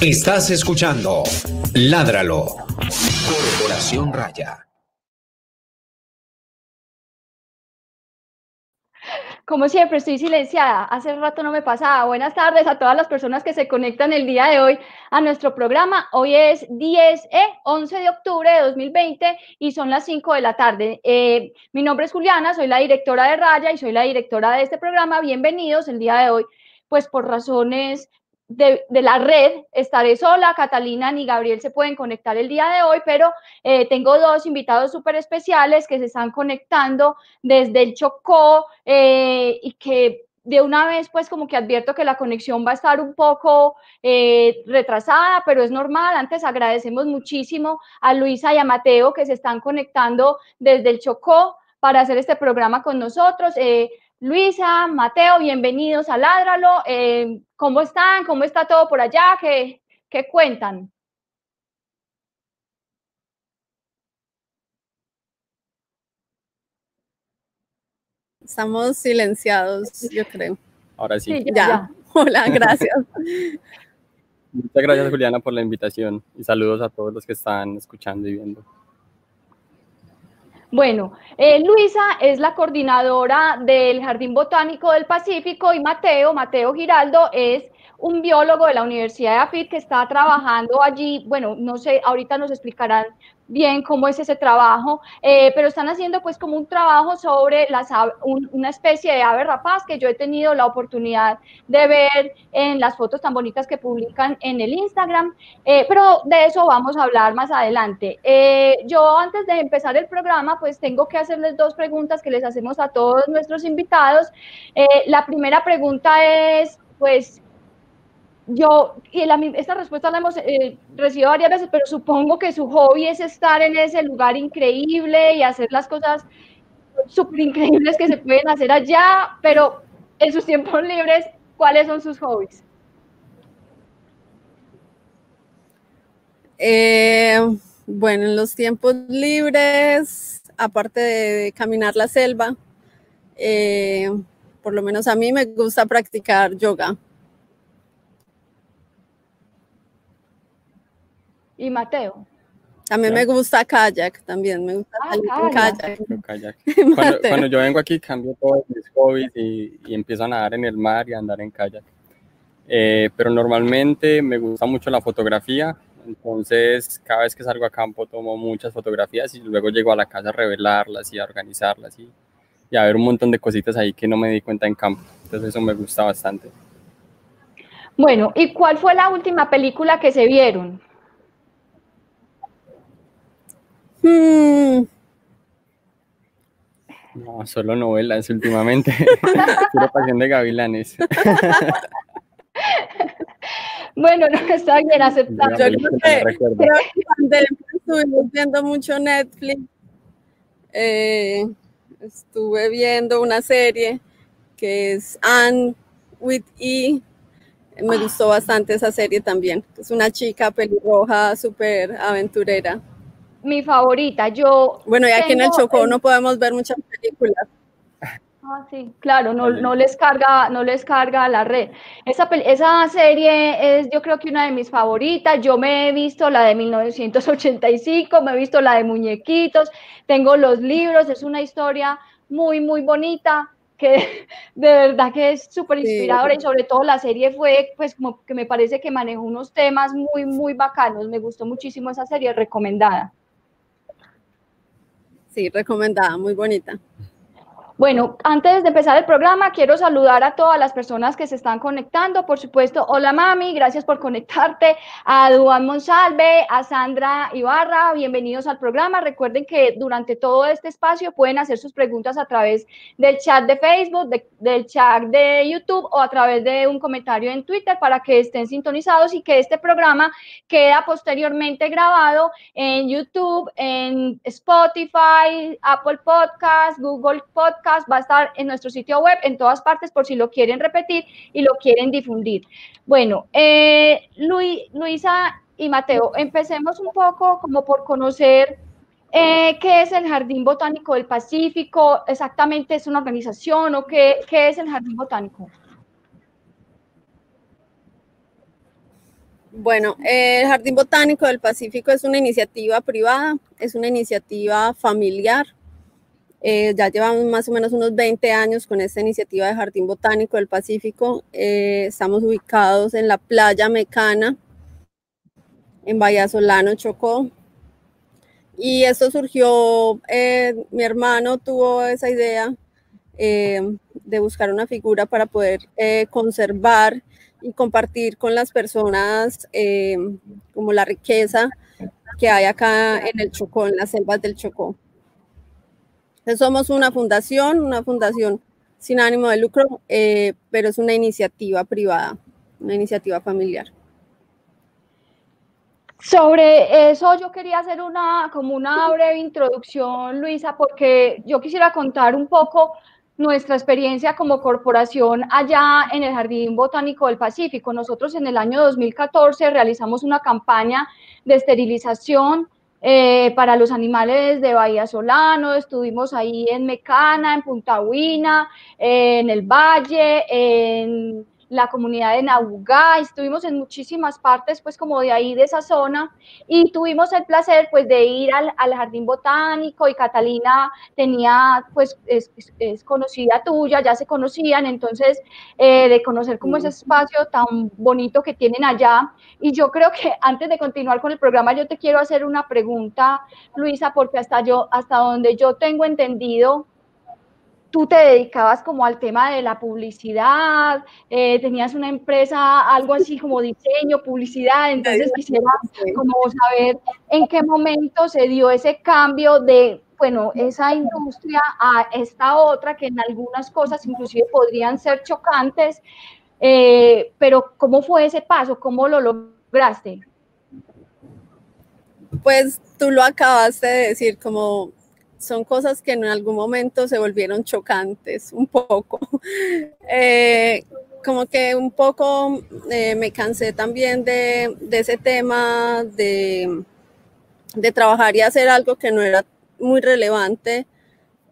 Estás escuchando Ládralo. Corporación Raya. Como siempre, estoy silenciada. Hace rato no me pasaba. Buenas tardes a todas las personas que se conectan el día de hoy a nuestro programa. Hoy es 10, eh, 11 de octubre de 2020 y son las 5 de la tarde. Eh, mi nombre es Juliana, soy la directora de Raya y soy la directora de este programa. Bienvenidos el día de hoy, pues por razones de, la red. Estaré sola, Catalina ni Gabriel se pueden conectar el día de hoy, pero eh, tengo dos invitados súper especiales que se están conectando desde el Chocó eh, y que de una vez pues como que advierto que la conexión va a estar un poco eh, retrasada, pero es normal. Antes agradecemos muchísimo a Luisa y a Mateo que se están conectando desde el Chocó para hacer este programa con nosotros. Luisa, Mateo, bienvenidos a Ládralo. Eh, ¿Cómo están? ¿Cómo está todo por allá? ¿Qué, qué cuentan? Estamos silenciados, yo creo. Ahora sí. ya. Hola, gracias. Muchas gracias, Juliana, por la invitación y saludos a todos los que están escuchando y viendo. Bueno, eh, Luisa es la coordinadora del Jardín Botánico del Pacífico y Mateo, Mateo Giraldo, es un biólogo de la Universidad de AFIT que está trabajando allí. Bueno, no sé, ahorita nos explicarán bien cómo es ese trabajo, eh, pero están haciendo pues como un trabajo sobre las, una especie de ave rapaz que yo he tenido la oportunidad de ver en las fotos tan bonitas que publican en el Instagram, eh, pero de eso vamos a hablar más adelante. Eh, yo antes de empezar el programa pues tengo que hacerles dos preguntas que les hacemos a todos nuestros invitados. la primera pregunta es pues yo, y esta respuesta la hemos eh, recibido varias veces, pero supongo que su hobby es estar en ese lugar increíble y hacer las cosas súper increíbles que se pueden hacer allá, pero en sus tiempos libres, ¿cuáles son sus hobbies? Eh, bueno, en los tiempos libres, aparte de caminar la selva, eh, por lo menos a mí me gusta practicar yoga. ¿Y Mateo? A mí me gusta kayak también, me gusta ah, kayak. kayak. Cuando, yo vengo aquí cambio todos mis hobbies y, y, empiezo a nadar en el mar y a andar en kayak. Eh, pero normalmente me gusta mucho la fotografía, entonces cada vez que salgo a campo tomo muchas fotografías y luego llego a la casa a revelarlas y a organizarlas y, y a ver un montón de cositas ahí que no me di cuenta en campo. Entonces eso me gusta bastante. Bueno, ¿y cuál fue la última película que se vieron? Hmm. No, solo novelas últimamente. Pura pasión de gavilanes. bueno, no está bien aceptado. Yo creo que, cuando estuvimos viendo mucho Netflix, eh, estuve viendo una serie que es Anne with E. Me gustó bastante esa serie también. Es una chica pelirroja, súper aventurera mi favorita. Yo bueno, y aquí en el Chocó no podemos ver muchas películas. Ah, sí, claro, no, no, les carga, no les carga la red. Esa, esa serie es yo creo que una de mis favoritas. Yo me he visto la de 1985, me he visto la de Muñequitos, tengo los libros, es una historia muy, muy bonita que de verdad que es súper inspiradora y sobre todo la serie fue, pues como que me parece que manejó unos temas muy, muy bacanos. Me gustó muchísimo esa serie, recomendada. Sí, recomendada, muy bonita. Bueno, antes de empezar el programa, quiero saludar a todas las personas que se están conectando. Por supuesto, hola mami, gracias por conectarte. A Duan Monsalve, a Sandra Ibarra, bienvenidos al programa. Recuerden que durante todo este espacio pueden hacer sus preguntas a través del chat de Facebook, del chat de YouTube o a través de un comentario en Twitter para que estén sintonizados y que este programa queda posteriormente grabado en YouTube, en Spotify, Apple Podcast, Google Podcast va a estar en nuestro sitio web, en todas partes, por si lo quieren repetir y lo quieren difundir. Bueno, eh, Luisa y Mateo, empecemos un poco como por conocer eh, qué es el Jardín Botánico del Pacífico, exactamente es una organización o qué, qué es el Jardín Botánico. Bueno, el Jardín Botánico del Pacífico es una iniciativa privada, es una iniciativa familiar. Eh, ya llevamos más o menos unos 20 años con esta iniciativa de Jardín Botánico del Pacífico. Eh, estamos ubicados en la playa Mecana, en Vallasolano, Chocó. Y esto surgió, eh, mi hermano tuvo esa idea de buscar una figura para poder conservar y compartir con las personas como la riqueza que hay acá en el Chocó, en las selvas del Chocó. Entonces somos una fundación, una fundación sin ánimo de lucro, eh, pero es una iniciativa privada, una iniciativa familiar. Sobre eso yo quería hacer una como una breve introducción, Luisa, porque yo quisiera contar un poco nuestra experiencia como corporación allá en el Jardín Botánico del Pacífico. Nosotros en el año 2014 realizamos una campaña de esterilización eh, para los animales de Bahía Solano, estuvimos ahí en Mecana, en Punta Huina, en el Valle, en la comunidad de Naugá, estuvimos en muchísimas partes, pues como de ahí, de esa zona, y tuvimos el placer, pues, de ir al, Jardín Botánico, y Catalina tenía, pues, es, conocida tuya, ya se conocían, entonces, eh, de conocer como ese espacio tan bonito que tienen allá, y yo creo que antes de continuar con el programa, yo te quiero hacer una pregunta, Luisa, porque hasta yo, hasta donde yo tengo entendido, tú te dedicabas como al tema de la publicidad, eh, tenías una empresa, algo así como diseño, publicidad, entonces quisiera como saber en qué momento se dio ese cambio de, bueno, esa industria a esta otra que en algunas cosas inclusive podrían ser chocantes, eh, pero ¿cómo fue ese paso? ¿Cómo lo lograste? Pues tú lo acabaste de decir, como son cosas que en algún momento se volvieron chocantes, un poco. Eh, como que un poco eh, me cansé también de, ese tema de, trabajar y hacer algo que no era muy relevante,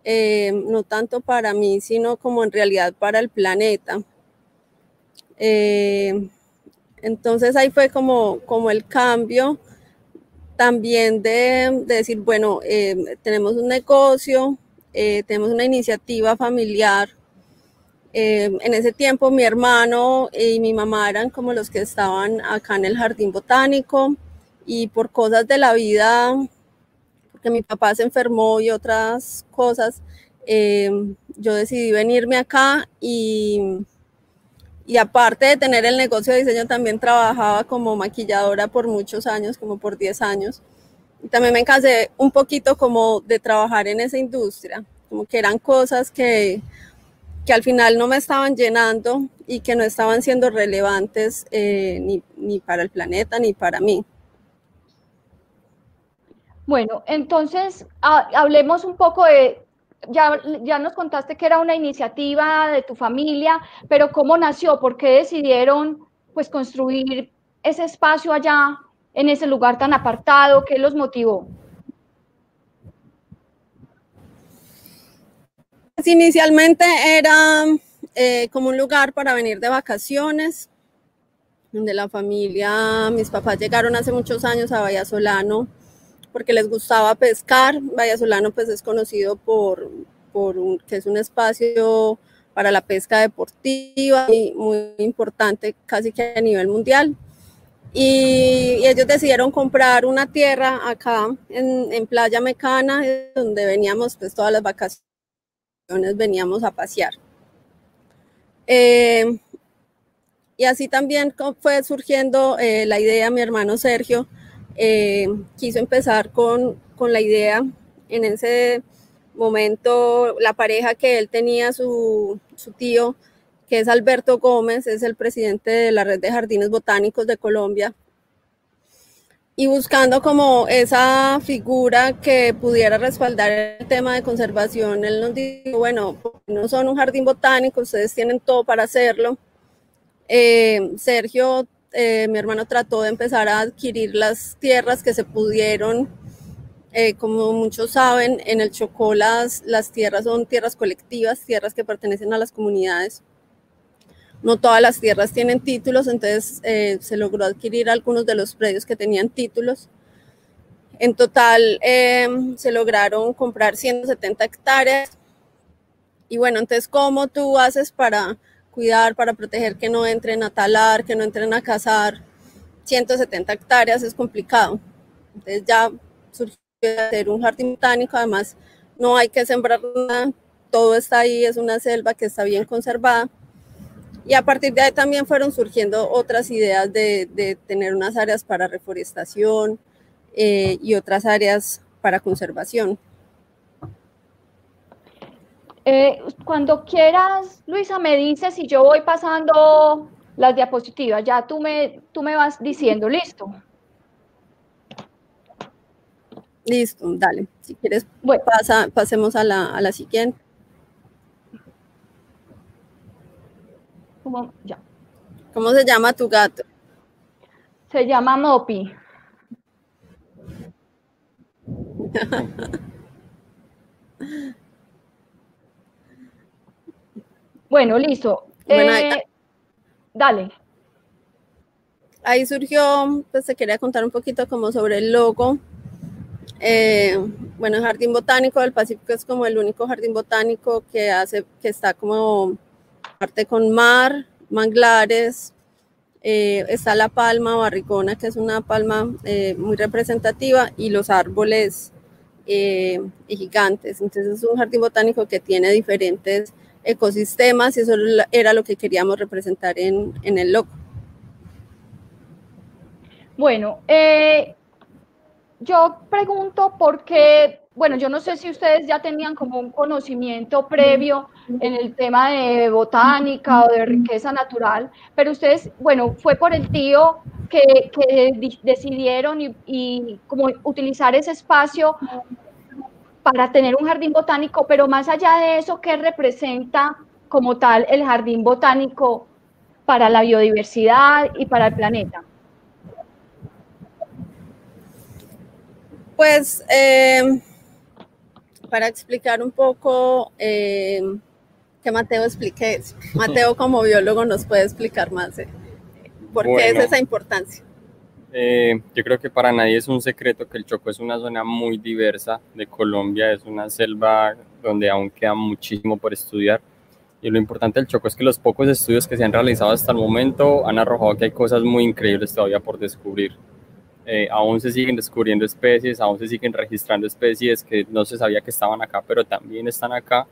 eh, no tanto para mí, sino como en realidad para el planeta. entonces ahí fue como, como el cambio también de, decir, bueno, eh, tenemos un negocio, eh, tenemos una iniciativa familiar. Eh, en ese tiempo mi hermano y mi mamá eran como los que estaban acá en el jardín botánico y por cosas de la vida, porque mi papá se enfermó y otras cosas, yo decidí venirme acá y y aparte de tener el negocio de diseño, también trabajaba como maquilladora por muchos años, como por 10 años. Y también me cansé un poquito como de trabajar en esa industria, como que eran cosas que, que al final no me estaban llenando y que no estaban siendo relevantes eh, ni, ni para el planeta ni para mí. Bueno, entonces hablemos un poco de ya, ya nos contaste que era una iniciativa de tu familia, pero ¿cómo nació? ¿Por qué decidieron pues construir ese espacio allá, en ese lugar tan apartado? ¿Qué los motivó? Pues inicialmente era eh, como un lugar para venir de vacaciones, donde la familia, mis papás llegaron hace muchos años a Vallasolano porque les gustaba pescar. Vallasolano pues es conocido por, por un, que es un espacio para la pesca deportiva y muy importante casi que a nivel mundial. Y, ellos decidieron comprar una tierra acá en, en, Playa Mecana, donde veníamos pues todas las vacaciones, veníamos a pasear. Eh, y así también fue surgiendo eh, la idea, mi hermano Sergio eh, quiso empezar con, con, la idea en ese momento, la pareja que él tenía, su, su tío, que es Alberto Gómez, es el presidente de la Red de Jardines Botánicos de Colombia, y buscando como esa figura que pudiera respaldar el tema de conservación, él nos dijo, bueno, no son un jardín botánico, ustedes tienen todo para hacerlo. Eh, Sergio eh, mi hermano trató de empezar a adquirir las tierras que se pudieron. Eh, como muchos saben, en el Chocó las, tierras son tierras colectivas, tierras que pertenecen a las comunidades. no todas las tierras tienen títulos, entonces eh, se logró adquirir algunos de los predios que tenían títulos. En total em, se lograron comprar 170 hectáreas. Y bueno, entonces, ¿cómo tú haces para cuidar, para proteger que no entren a talar, que no entren a cazar? 170 hectáreas es complicado. Entonces ya surgió hacer un jardín botánico, además no hay que sembrar nada, todo está ahí, es una selva que está bien conservada. Y a partir de ahí también fueron surgiendo otras ideas de, tener unas áreas para reforestación eh, y otras áreas para conservación. Eh, cuando quieras, Luisa, me dices si yo voy pasando las diapositivas, ya tú me, tú me vas diciendo, listo. Listo, dale. Si quieres, pasa, pasemos a la, a la siguiente. ¿Cómo? Ya. ¿Cómo se llama tu gato? Se llama Mopi. bueno, listo. Eh, dale. Ahí surgió, pues se quería contar un poquito como sobre el logo. Eh, bueno, el Jardín Botánico del Pacífico es como el único jardín botánico que hace, que está como parte con mar, manglares, eh, está la palma barricona, que es una palma eh, muy representativa, y los árboles gigantes. Entonces es un jardín botánico que tiene diferentes ecosistemas y eso era lo que queríamos representar en, en el loco. Bueno, yo pregunto por qué bueno, yo no sé si ustedes ya tenían como un conocimiento previo en el tema de botánica o de riqueza natural, pero ustedes, bueno, fue por el tío que, decidieron y, como utilizar ese espacio para tener un jardín botánico, pero más allá de eso, ¿qué representa como tal el jardín botánico para la biodiversidad y para el planeta? Pues eh, para explicar un poco eh, que Mateo explique eso. Mateo como biólogo nos puede explicar más eh, por qué es esa importancia. Eh, yo creo que para nadie es un secreto que el Chocó es una zona muy diversa de Colombia, es una selva donde aún queda muchísimo por estudiar. Y lo importante del Chocó es que los pocos estudios que se han realizado hasta el momento han arrojado que hay cosas muy increíbles todavía por descubrir. Eh, aún se siguen descubriendo especies, aún se siguen registrando especies que no se sabía que estaban acá, pero también están acá.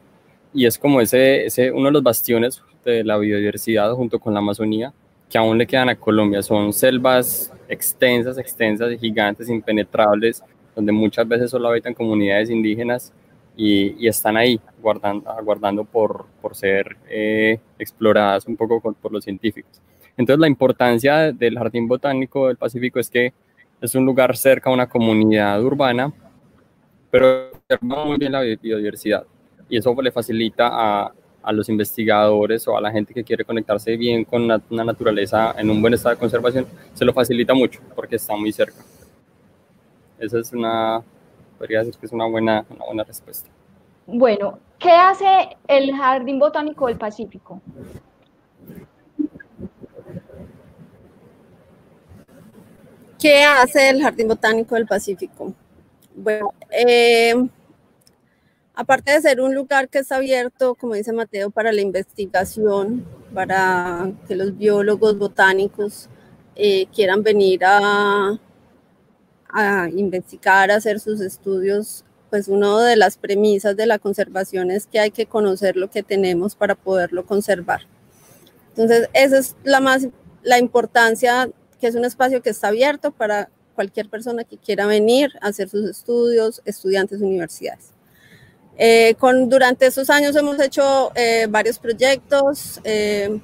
Y es como ese, ese uno de los bastiones de la biodiversidad junto con la Amazonía que aún le quedan a Colombia. Son selvas extensas, extensas y gigantes, impenetrables, donde muchas veces solo habitan comunidades indígenas y, están ahí guardando, aguardando por, por ser eh, exploradas un poco por los científicos. Entonces la importancia del Jardín Botánico del Pacífico es que es un lugar cerca a una comunidad urbana, pero muy bien la biodiversidad. Y eso le facilita a, a los investigadores o a la gente que quiere conectarse bien con una, naturaleza en un buen estado de conservación, se lo facilita mucho porque está muy cerca. Esa es una, podría decir que es una buena, una buena respuesta. Bueno, ¿qué hace el Jardín Botánico del Pacífico? ¿Qué hace el Jardín Botánico del Pacífico? Bueno, eh, aparte de ser un lugar que está abierto, como dice Mateo, para la investigación, para que los biólogos botánicos eh, quieran venir a, a investigar, a hacer sus estudios, pues una de las premisas de la conservación es que hay que conocer lo que tenemos para poderlo conservar. Entonces, esa es la más la importancia que es un espacio que está abierto para cualquier persona que quiera venir a hacer sus estudios, estudiantes de universidades. Eh, con, durante estos años hemos hecho eh, varios proyectos, eh,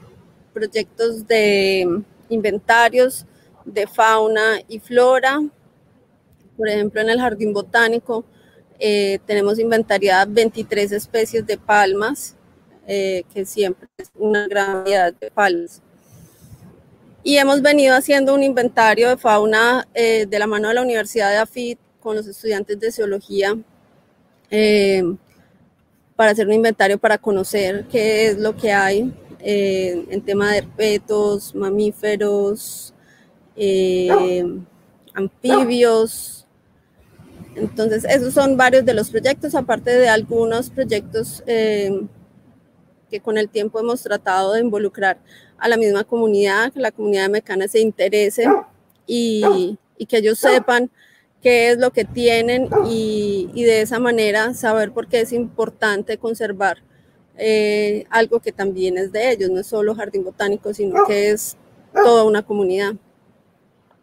proyectos de inventarios de fauna y flora. Por ejemplo, en el Jardín Botánico tenemos inventariadas 23 especies de palmas, que siempre es una gran variedad de palmas y hemos venido haciendo un inventario de fauna eh, de la mano de la Universidad de AFIT con los estudiantes de zoología eh, para hacer un inventario para conocer qué es lo que hay eh, en tema de herpetos, mamíferos, eh, anfibios. Entonces, esos son varios de los proyectos, aparte de algunos proyectos eh, que con el tiempo hemos tratado de involucrar a la misma comunidad, que la comunidad mecana se interese y, y que ellos sepan qué es lo que tienen y, y, de esa manera saber por qué es importante conservar eh, algo que también es de ellos, no es solo jardín botánico, sino que es toda una comunidad.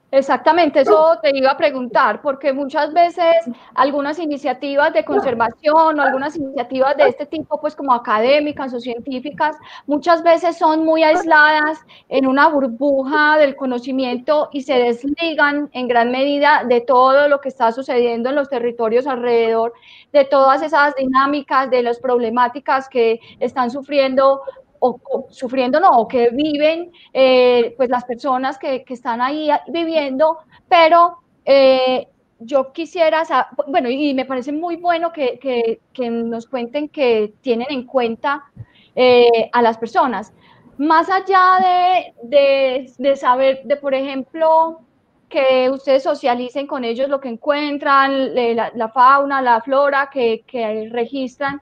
Exactamente, eso te iba a preguntar, porque muchas veces algunas iniciativas de conservación o algunas iniciativas de este tipo, pues como académicas o científicas, muchas veces son muy aisladas en una burbuja del conocimiento y se desligan en gran medida de todo lo que está sucediendo en los territorios alrededor, de todas esas dinámicas, de las problemáticas que están sufriendo o, sufriendo, no, o que viven eh, pues las personas que, que, están ahí viviendo, pero eh, yo quisiera, saber, bueno, y me parece muy bueno que, que, que nos cuenten que tienen en cuenta eh, a las personas. Más allá de, de, de, saber, de por ejemplo, que ustedes socialicen con ellos lo que encuentran, la, la fauna, la flora que, que registran,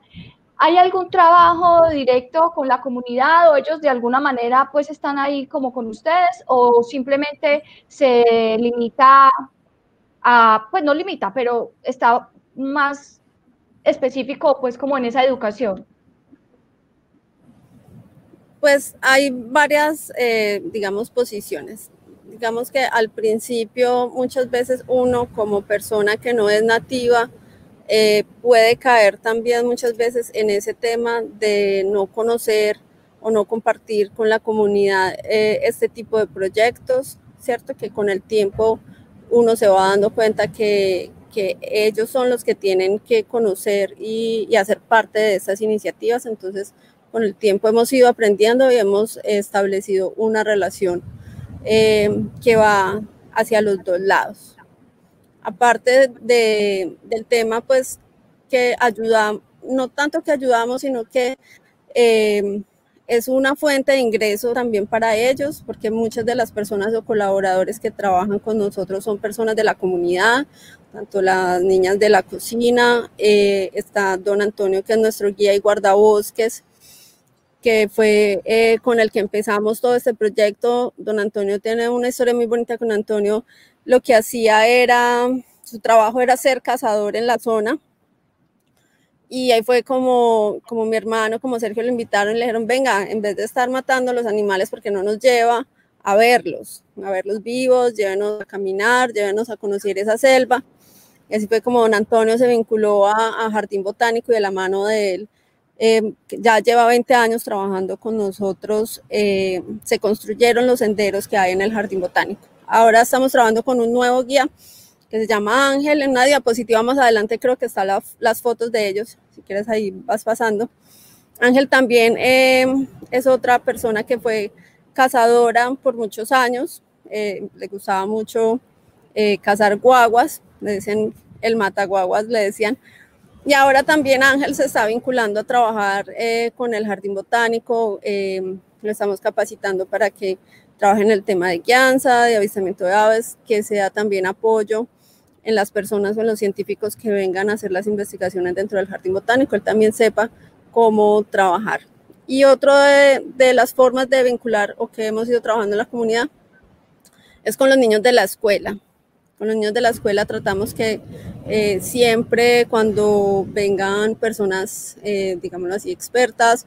¿Hay algún trabajo directo con la comunidad o ellos de alguna manera pues están ahí como con ustedes o simplemente se limita a, pues no limita, pero está más específico pues como en esa educación? Pues hay varias, eh, digamos, posiciones. Digamos que al principio muchas veces uno como persona que no es nativa, eh, puede caer también muchas veces en ese tema de no conocer o no compartir con la comunidad eh, este tipo de proyectos, ¿cierto? Que con el tiempo uno se va dando cuenta que, que ellos son los que tienen que conocer y, hacer parte de estas iniciativas. Entonces, con el tiempo hemos ido aprendiendo y hemos establecido una relación eh, que va hacia los dos lados aparte de, del tema, pues que ayuda, no tanto que ayudamos, sino que eh, es una fuente de ingreso también para ellos, porque muchas de las personas o colaboradores que trabajan con nosotros son personas de la comunidad, tanto las niñas de la cocina, eh, está don Antonio, que es nuestro guía y guardabosques, que fue eh, con el que empezamos todo este proyecto. Don Antonio tiene una historia muy bonita con Antonio lo que hacía era, su trabajo era ser cazador en la zona. Y ahí fue como, como mi hermano, como Sergio lo invitaron le dijeron, venga, en vez de estar matando los animales porque no nos lleva a verlos, a verlos vivos, llévenos a caminar, llévenos a conocer esa selva. Y así fue como don Antonio se vinculó a, Jardín Botánico y de la mano de él, eh, ya lleva 20 años trabajando con nosotros, eh, se construyeron los senderos que hay en el Jardín Botánico. Ahora estamos trabajando con un nuevo guía que se llama Ángel. En una diapositiva más adelante creo que están las fotos de ellos. Si quieres ahí vas pasando. Ángel también eh, es otra persona que fue cazadora por muchos años. Eh, le gustaba mucho eh, cazar guaguas. Le decían el mataguaguas, le decían. Y ahora también Ángel se está vinculando a trabajar con el jardín botánico. lo estamos capacitando para que trabaja en el tema de guianza, de avistamiento de aves, que sea también apoyo en las personas o en los científicos que vengan a hacer las investigaciones dentro del jardín botánico, él también sepa cómo trabajar. Y otro de, de las formas de vincular o que hemos ido trabajando en la comunidad es con los niños de la escuela. Con los niños de la escuela tratamos que eh, siempre cuando vengan personas, eh, digámoslo así, expertas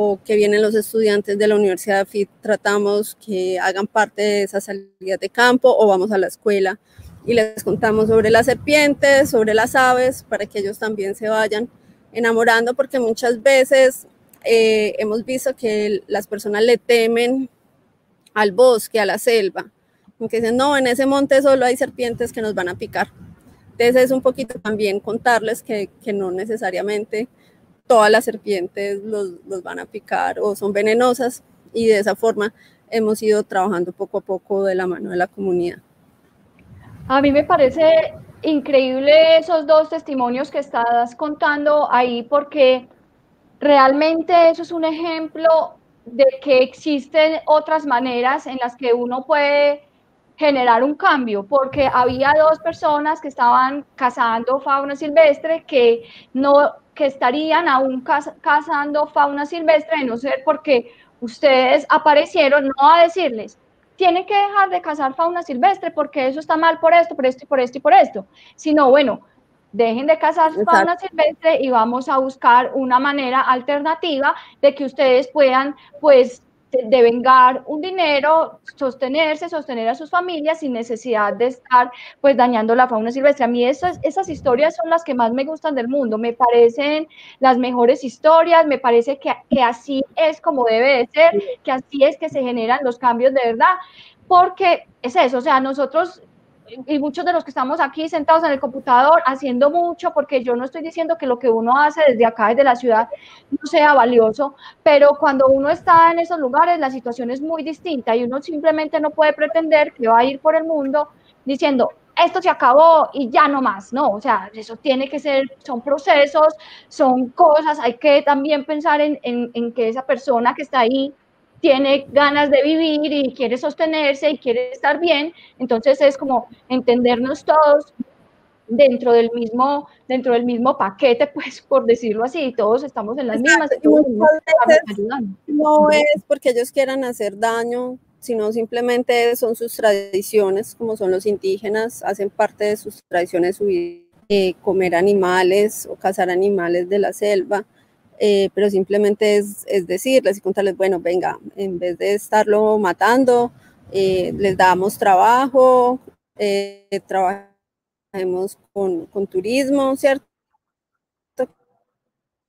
o que vienen los estudiantes de la Universidad FIT, tratamos que hagan parte de esas salidas de campo o vamos a la escuela y les contamos sobre las serpientes, sobre las aves, para que ellos también se vayan enamorando, porque muchas veces eh, hemos visto que las personas le temen al bosque, a la selva, que dicen, no, en ese monte solo hay serpientes que nos van a picar. Entonces es un poquito también contarles que no necesariamente todas las serpientes los, los, van a picar o son venenosas y de esa forma hemos ido trabajando poco a poco de la mano de la comunidad. A mí me parece increíble esos dos testimonios que estás contando ahí porque realmente eso es un ejemplo de que existen otras maneras en las que uno puede generar un cambio, porque había dos personas que estaban cazando fauna silvestre que no que estarían aún cazando fauna silvestre, de no ser porque ustedes aparecieron, no a decirles, tienen que dejar de cazar fauna silvestre porque eso está mal por esto, por esto y por esto y por esto, sino bueno, dejen de cazar fauna silvestre y vamos a buscar una manera alternativa de que ustedes puedan, pues, devengar un dinero, sostenerse, sostener a sus familias sin necesidad de estar pues dañando la fauna silvestre. A mí esas, esas historias son las que más me gustan del mundo, me parecen las mejores historias, me parece que, que así es como debe de ser, que así es que se generan los cambios de verdad, porque es eso, o sea, nosotros y muchos de los que estamos aquí sentados en el computador haciendo mucho, porque yo no estoy diciendo que lo que uno hace desde acá, desde la ciudad, no sea valioso, pero cuando uno está en esos lugares la situación es muy distinta y uno simplemente no puede pretender que va a ir por el mundo diciendo, esto se acabó y ya no más, no, o sea, eso tiene que ser, son procesos, son cosas, hay que también pensar en, en, en que esa persona que está ahí tiene ganas de vivir y quiere sostenerse y quiere estar bien, entonces es como entendernos todos dentro del mismo dentro del mismo paquete, pues por decirlo así, todos estamos en las mismas. no es porque ellos quieran hacer daño, sino simplemente son sus tradiciones, como son los indígenas, hacen parte de sus tradiciones eh, comer animales o cazar animales de la selva. Eh, pero simplemente es, es, decirles y contarles, bueno, venga, en vez de estarlo matando, eh, les damos trabajo, eh, trabajemos con, con, turismo, ¿cierto?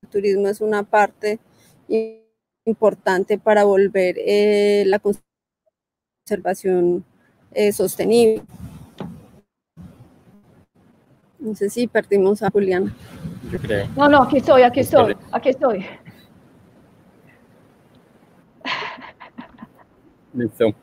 El turismo es una parte importante para volver la conservación sostenible. No sé si perdimos a Juliana. No, no, aquí estoy, aquí estoy, aquí estoy. Listo.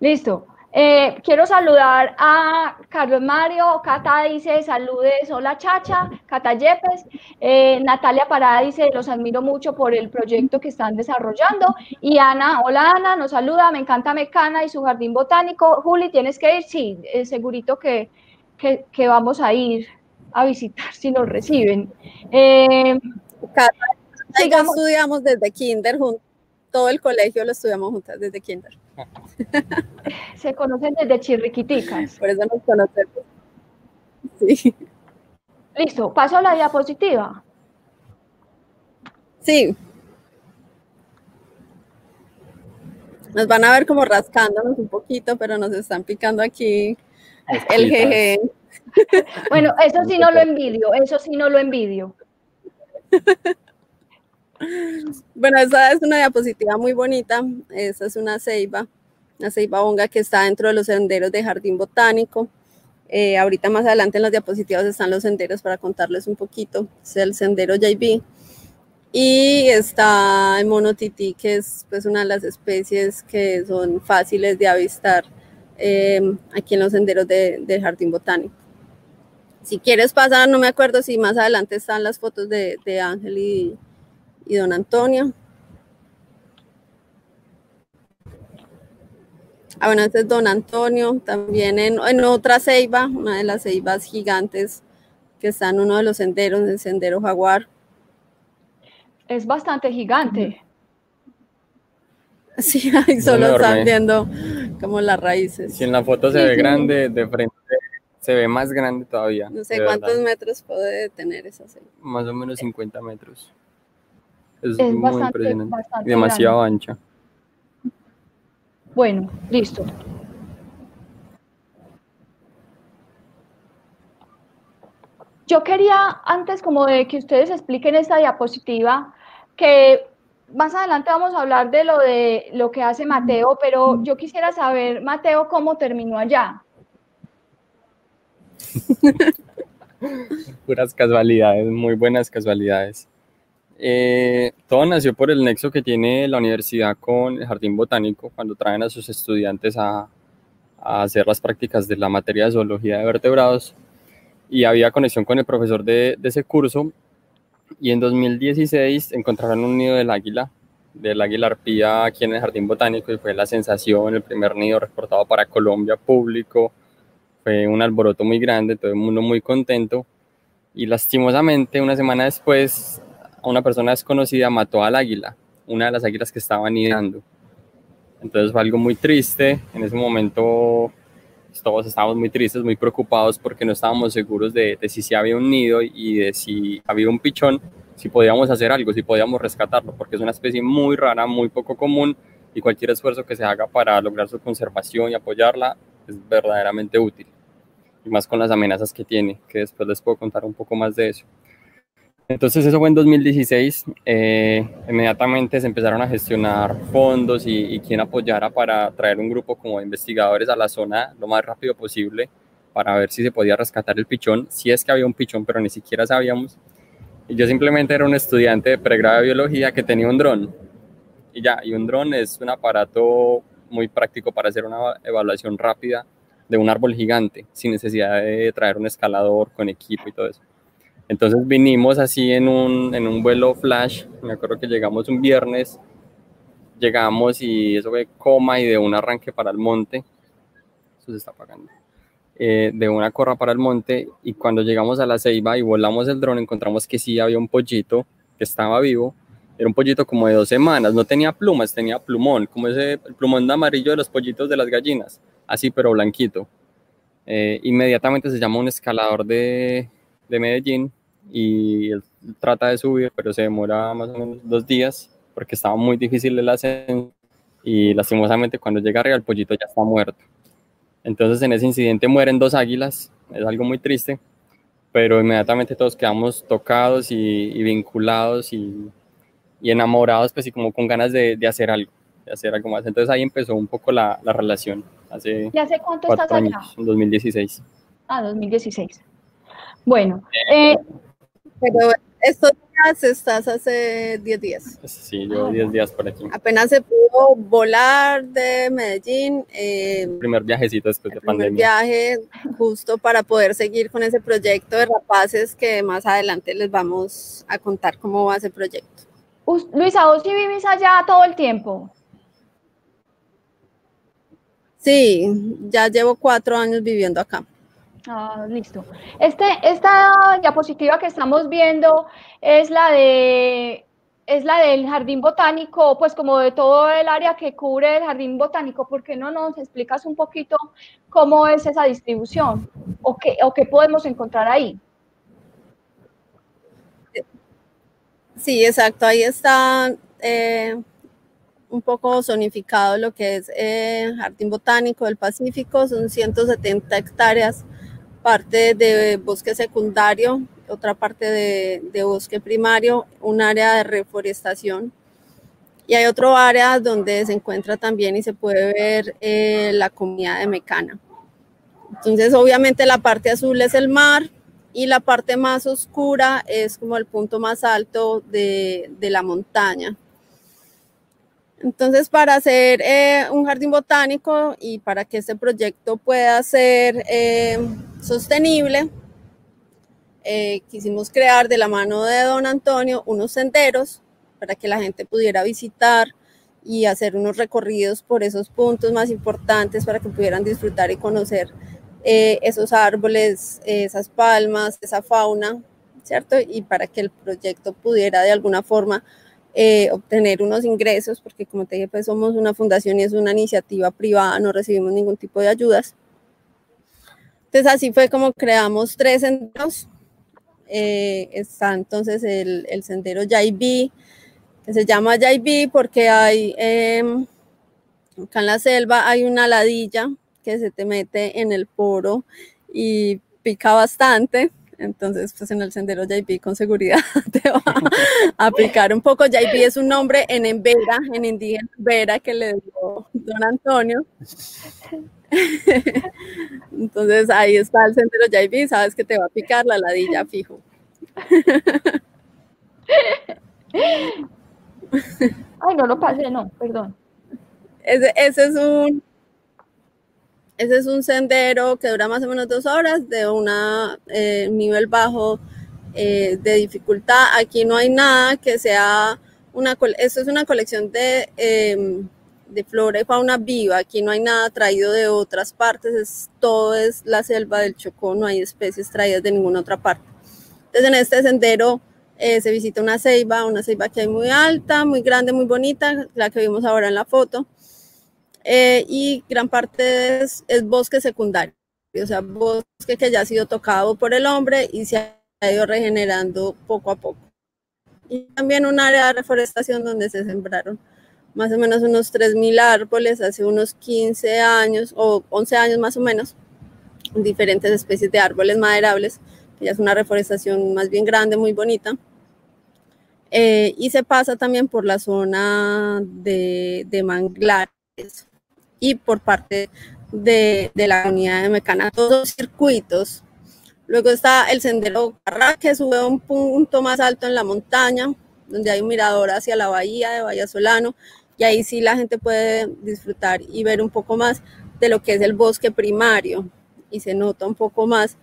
Listo. Eh, quiero saludar a Carlos Mario, Cata dice saludes, hola Chacha, Cata Yepes, eh, Natalia Parada dice los admiro mucho por el proyecto que están desarrollando y Ana, hola Ana, nos saluda, me encanta Mecana y su jardín botánico, Juli, ¿tienes que ir? Sí, eh, segurito que, que, que vamos a ir a visitar si nos reciben. Eh, estudiamos desde kinder juntos, todo el colegio lo estudiamos juntas desde kinder. Se conocen desde chirriquiticas. Por eso nos conocemos. Sí. Listo, paso a la diapositiva. Sí. Nos van a ver como rascándonos un poquito, pero nos están picando aquí el jeje. Bueno, eso sí no lo envidio, eso sí no lo envidio. Bueno, esa es una diapositiva muy bonita. Esa es una ceiba, una ceiba bonga que está dentro de los senderos de Jardín Botánico. Eh, ahorita más adelante en las diapositivas están los senderos para contarles un poquito. Es el sendero JB. Y está el mono tití, que es pues, una de las especies que son fáciles de avistar eh, aquí en los senderos de, de Jardín Botánico. Si quieres pasar, no me acuerdo si más adelante están las fotos de, Ángel y, don Antonio. Ah, bueno, este es don Antonio, también en, otra ceiba, una de las ceibas gigantes que está en uno de los senderos, el sendero Jaguar. Es bastante gigante. Sí, ahí solo están viendo como las raíces. Si en la foto se ve grande, de frente se ve más grande todavía. No sé cuántos metros puede tener esa ceiba. Más o menos 50 metros. Es, muy impresionante. demasiado ancha. Bueno, listo. Yo quería, antes como de que ustedes expliquen esta diapositiva, que más adelante vamos a hablar de lo de lo que hace Mateo, pero yo quisiera saber, Mateo, cómo terminó allá. Puras casualidades, muy buenas casualidades. Eh, todo nació por el nexo que tiene la universidad con el jardín botánico cuando traen a sus estudiantes a, hacer las prácticas de la materia de zoología de vertebrados y había conexión con el profesor de, ese curso y en 2016 encontraron un nido del águila del águila arpía aquí en el Jardín Botánico y fue la sensación, el primer nido reportado para Colombia público, fue un alboroto muy grande, todo el mundo muy contento. Y lastimosamente una semana después una persona desconocida mató al águila, una de las águilas que estaba nidando. Entonces fue algo muy triste, en ese momento todos estábamos muy tristes, muy preocupados porque no estábamos seguros de, de si sí había un nido y de si había un pichón si podíamos hacer algo, si podíamos rescatarlo, porque es una especie muy rara, muy poco común y cualquier esfuerzo que se haga para lograr su conservación y apoyarla es verdaderamente útil. Y más con las amenazas que tiene, que después les puedo contar un poco más de eso. Entonces eso fue en 2016, eh, inmediatamente se empezaron a gestionar fondos y, y quien apoyara para traer un grupo como de investigadores a la zona lo más rápido posible para ver si se podía rescatar el pichón, si es que había un pichón, pero ni siquiera sabíamos y yo simplemente era un estudiante de pregrado de biología que tenía un dron. Y ya, y un dron es un aparato muy práctico para hacer una evaluación rápida de un árbol gigante, sin necesidad de traer un escalador con equipo y todo eso. Entonces vinimos así en un, en un vuelo flash, me acuerdo que llegamos un viernes, llegamos y eso fue coma y de un arranque para el monte. Eso se está apagando. Eh, de una corra para el monte y cuando llegamos a la ceiba y volamos el dron encontramos que sí había un pollito que estaba vivo. Era un pollito como de dos semanas, no tenía plumas, tenía plumón, como ese plumón de amarillo de los pollitos de las gallinas, así pero blanquito. Eh, inmediatamente se llama un escalador de, de Medellín y él trata de subir, pero se demora más o menos dos días porque estaba muy difícil el ascenso y lastimosamente cuando llega arriba el pollito ya está muerto. Entonces en ese incidente mueren dos águilas, es algo muy triste, pero inmediatamente todos quedamos tocados y, vinculados y, enamorados, pues y como con ganas de, hacer algo, de hacer algo más. Entonces ahí empezó un poco la, relación. Hace ¿Y hace cuánto estás allá? Años, en 2016. Ah, 2016. Bueno, eh, pero esto estás hace 10 días. Sí, yo 10 días por aquí. Apenas se pudo volar de Medellín. Eh, primer viajecito después de pandemia. viaje justo para poder seguir con ese proyecto de rapaces que más adelante les vamos a contar cómo va ese proyecto. Luisa, ¿vos sí vivís allá todo el tiempo? Sí, ya llevo cuatro años viviendo acá. Ah, listo. Este, esta diapositiva que estamos viendo es la de es la del jardín botánico, pues como de todo el área que cubre el jardín botánico. ¿Por qué no nos explicas un poquito cómo es esa distribución o qué, o qué podemos encontrar ahí? Sí, exacto. Ahí está eh, un poco zonificado lo que es eh, Jardín Botánico del Pacífico. Son 170 hectáreas parte de bosque secundario, otra parte de, bosque primario, un área de reforestación y hay otro área donde se encuentra también y se puede ver eh, la comunidad de Mecana. Entonces, obviamente la parte azul es el mar y la parte más oscura es como el punto más alto de, la montaña. Entonces, para hacer eh, un jardín botánico y para que este proyecto pueda ser eh, sostenible, eh, quisimos crear de la mano de don Antonio unos senderos para que la gente pudiera visitar y hacer unos recorridos por esos puntos más importantes para que pudieran disfrutar y conocer esos árboles, esas palmas, esa fauna, ¿cierto? Y para que el proyecto pudiera de alguna forma eh, obtener unos ingresos, porque como te dije, pues somos una fundación y es una iniciativa privada, no recibimos ningún tipo de ayudas. Entonces así fue como creamos tres senderos. Eh, está entonces el, sendero Yaibi, que se llama Yaibi porque hay, em, acá en la selva hay una ladilla que se te mete en el poro y pica bastante. Entonces, pues en el sendero JP con seguridad te va a aplicar un poco. JP es un nombre en Embera, en indígena Vera, que le dio don Antonio. Entonces ahí está el sendero JP, sabes que te va a picar la ladilla fijo. Ay, no lo pasé, no, perdón. Ese, ese es un ese es un sendero que dura más o menos dos horas de un eh, nivel bajo eh, de dificultad. Aquí no hay nada que sea una, esto es una colección de, em, de flora y fauna viva, aquí no hay nada traído de otras partes, es, todo es la selva del Chocó, no hay especies traídas de ninguna otra parte. Entonces en este sendero eh, se visita una ceiba, una ceiba que hay muy alta, muy grande, muy bonita, la que vimos ahora en la foto, eh, y gran parte es, es, bosque secundario, o sea, bosque que ya ha sido tocado por el hombre y se ha ido regenerando poco a poco. Y también un área de reforestación donde se sembraron más o menos unos 3.000 árboles hace unos 15 años o 11 años más o menos, diferentes especies de árboles maderables, que ya es una reforestación más bien grande, muy bonita. Eh, y se pasa también por la zona de, manglares y por parte de, la unidad de Mecana, todos circuitos. Luego está el sendero Carra, que sube a un punto más alto en la montaña, donde hay un mirador hacia la bahía de Bahía Solano, y ahí sí la gente puede disfrutar y ver un poco más de lo que es el bosque primario, y se nota un poco más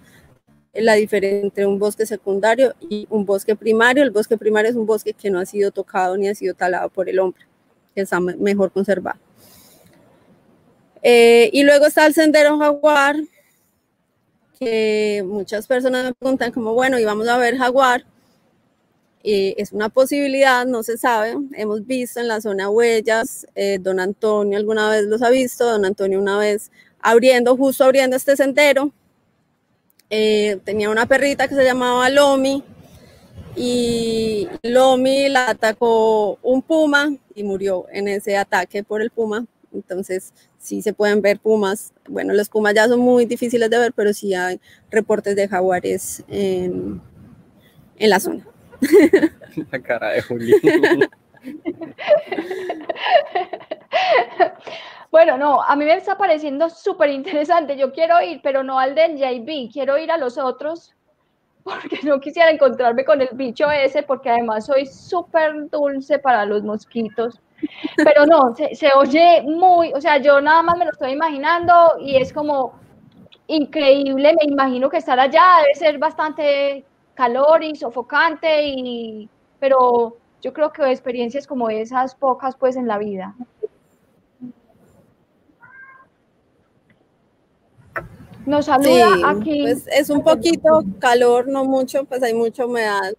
la diferencia entre un bosque secundario y un bosque primario. El bosque primario es un bosque que no ha sido tocado ni ha sido talado por el hombre, que está mejor conservado. Eh, y luego está el sendero jaguar, que muchas personas me preguntan como, bueno, y vamos a ver jaguar. Eh, es una posibilidad, no se sabe. Hemos visto en la zona huellas, eh, don Antonio alguna vez los ha visto, don Antonio una vez abriendo, justo abriendo este sendero, eh, tenía una perrita que se llamaba Lomi y Lomi la atacó un puma y murió en ese ataque por el puma. Entonces, sí se pueden ver pumas. Bueno, los pumas ya son muy difíciles de ver, pero sí hay reportes de jaguares en, en la zona. La cara de Juli. Bueno, no, a mí me está pareciendo súper interesante. Yo quiero ir, pero no al del JB, quiero ir a los otros, porque no quisiera encontrarme con el bicho ese, porque además soy súper dulce para los mosquitos. Pero no, se, se, oye muy, o sea, yo nada más me lo estoy imaginando y es como increíble. Me imagino que estar allá debe ser bastante calor y sofocante, y, pero yo creo que experiencias como esas, pocas pues en la vida. Nos saluda aquí. Pues es un poquito calor, no mucho, pues hay mucha humedad.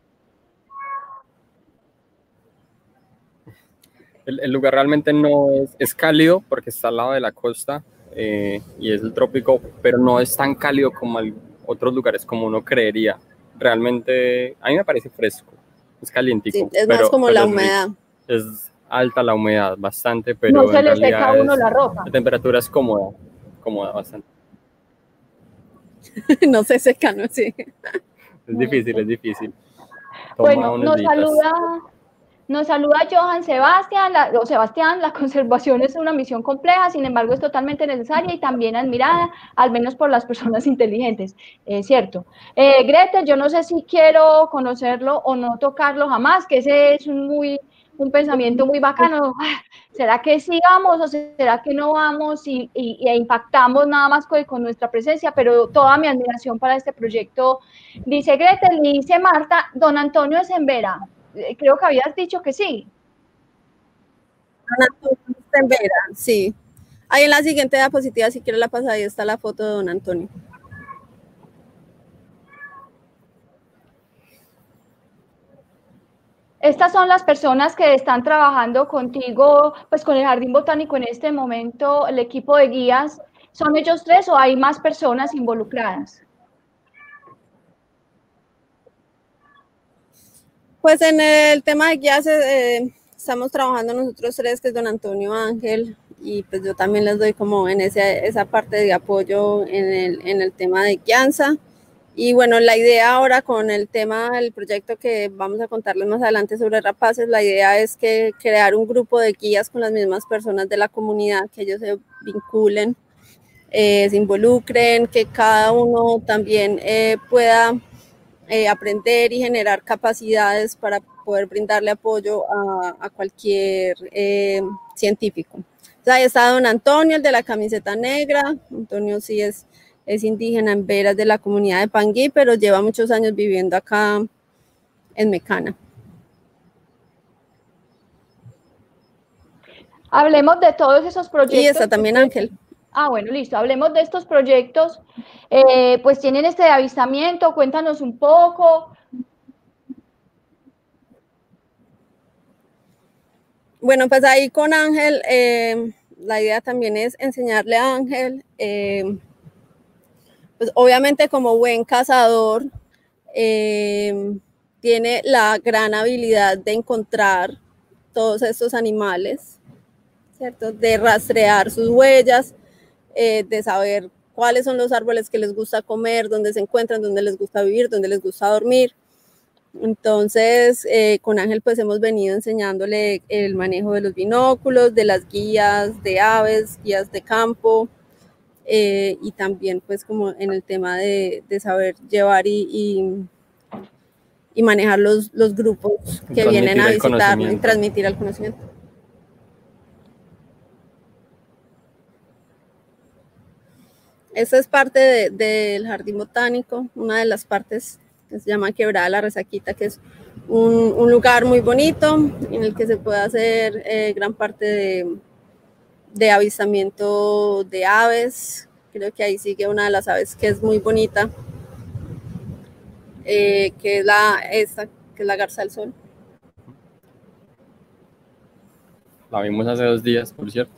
El, lugar realmente no es, es, cálido porque está al lado de la costa eh, y es el trópico, pero no es tan cálido como otros lugares como uno creería. Realmente a mí me parece fresco, es calientico. es más como la humedad. Es alta la humedad, bastante, pero no se le seca a uno la ropa. La temperatura es cómoda, cómoda bastante. no se seca, ¿no? Sí. Es difícil, es difícil. bueno, nos saluda, nos saluda Johan Sebastián. La, o Sebastián, la conservación es una misión compleja, sin embargo es totalmente necesaria y también admirada, al menos por las personas inteligentes, es cierto. Eh, Gretel, yo no sé si quiero conocerlo o no tocarlo jamás, que ese es un muy un pensamiento muy bacano. ¿Será que sí vamos o será que no vamos y, impactamos nada más con, nuestra presencia? Pero toda mi admiración para este proyecto. Dice Gretel y dice Marta, don Antonio. Eh, creo que habías dicho que sí. Don en Vera, sí. Ahí en la siguiente diapositiva, si quiere la pasada, ahí está la foto de don Antonio. Estas son las personas que están trabajando contigo, pues con el Jardín Botánico en este momento, el equipo de guías. ¿Son ellos tres o hay más personas involucradas? Pues en el tema de guías eh, estamos trabajando nosotros tres, que es don Antonio Ángel, y pues yo también les doy como en ese, esa parte de apoyo en el, en el tema de guianza. Y bueno, la idea ahora con el tema del proyecto que vamos a contarles más adelante sobre Rapaces, la idea es que crear un grupo de guías con las mismas personas de la comunidad, que ellos se vinculen, eh, se involucren, que cada uno también eh, pueda eh, aprender y generar capacidades para poder brindarle apoyo a, a cualquier científico. ahí está don Antonio, el de la camiseta negra. Antonio sí es es indígena en Veras de la comunidad de Pangui, pero lleva muchos años viviendo acá en Mecana. Hablemos de todos esos proyectos. Y está también Ángel. Ah, bueno, listo. Hablemos de estos proyectos. Eh, pues tienen este avistamiento, cuéntanos un poco. Bueno, pues ahí con Ángel, eh, la idea también es enseñarle a Ángel, eh, pues obviamente como buen cazador, tiene la gran habilidad de encontrar todos estos animales, ¿cierto? De rastrear sus huellas, eh, de saber cuáles son los árboles que les gusta comer, dónde se encuentran, dónde les gusta vivir, dónde les gusta dormir. Entonces, eh, con Ángel pues hemos venido enseñándole el manejo de los binóculos, de las guías de aves, guías de campo, eh, y también pues como en el tema de, saber llevar y, y, manejar los, los grupos que vienen a visitar y transmitir el conocimiento. Esa es parte del jardín botánico, una de las partes que se llama Quebrada la Resaquita, que es un, lugar muy bonito en el que se puede hacer eh, gran parte de, avistamiento de aves. Creo que ahí sigue una de las aves que es muy bonita, eh, que es la esta, que es la garza del sol. La vimos hace dos días, por cierto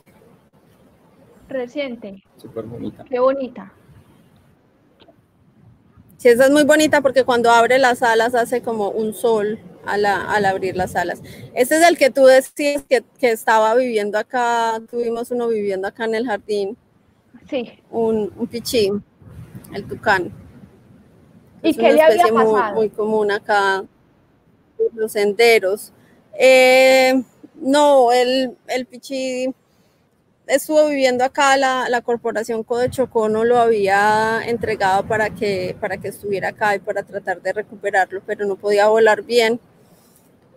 reciente. Súper bonita. Qué bonita. Sí, esa es muy bonita porque cuando abre las alas hace como un sol al, abrir las alas. Este es el que tú decías que, estaba viviendo acá, tuvimos uno viviendo acá en el jardín. Sí. Un, un pichín, el tucán. ¿Y qué le había pasado? Muy, común acá los senderos. Eh, no, el, el pichí estuvo viviendo acá, la, la corporación Chocó no lo había entregado para que, para que estuviera acá y para tratar de recuperarlo, pero no podía volar bien.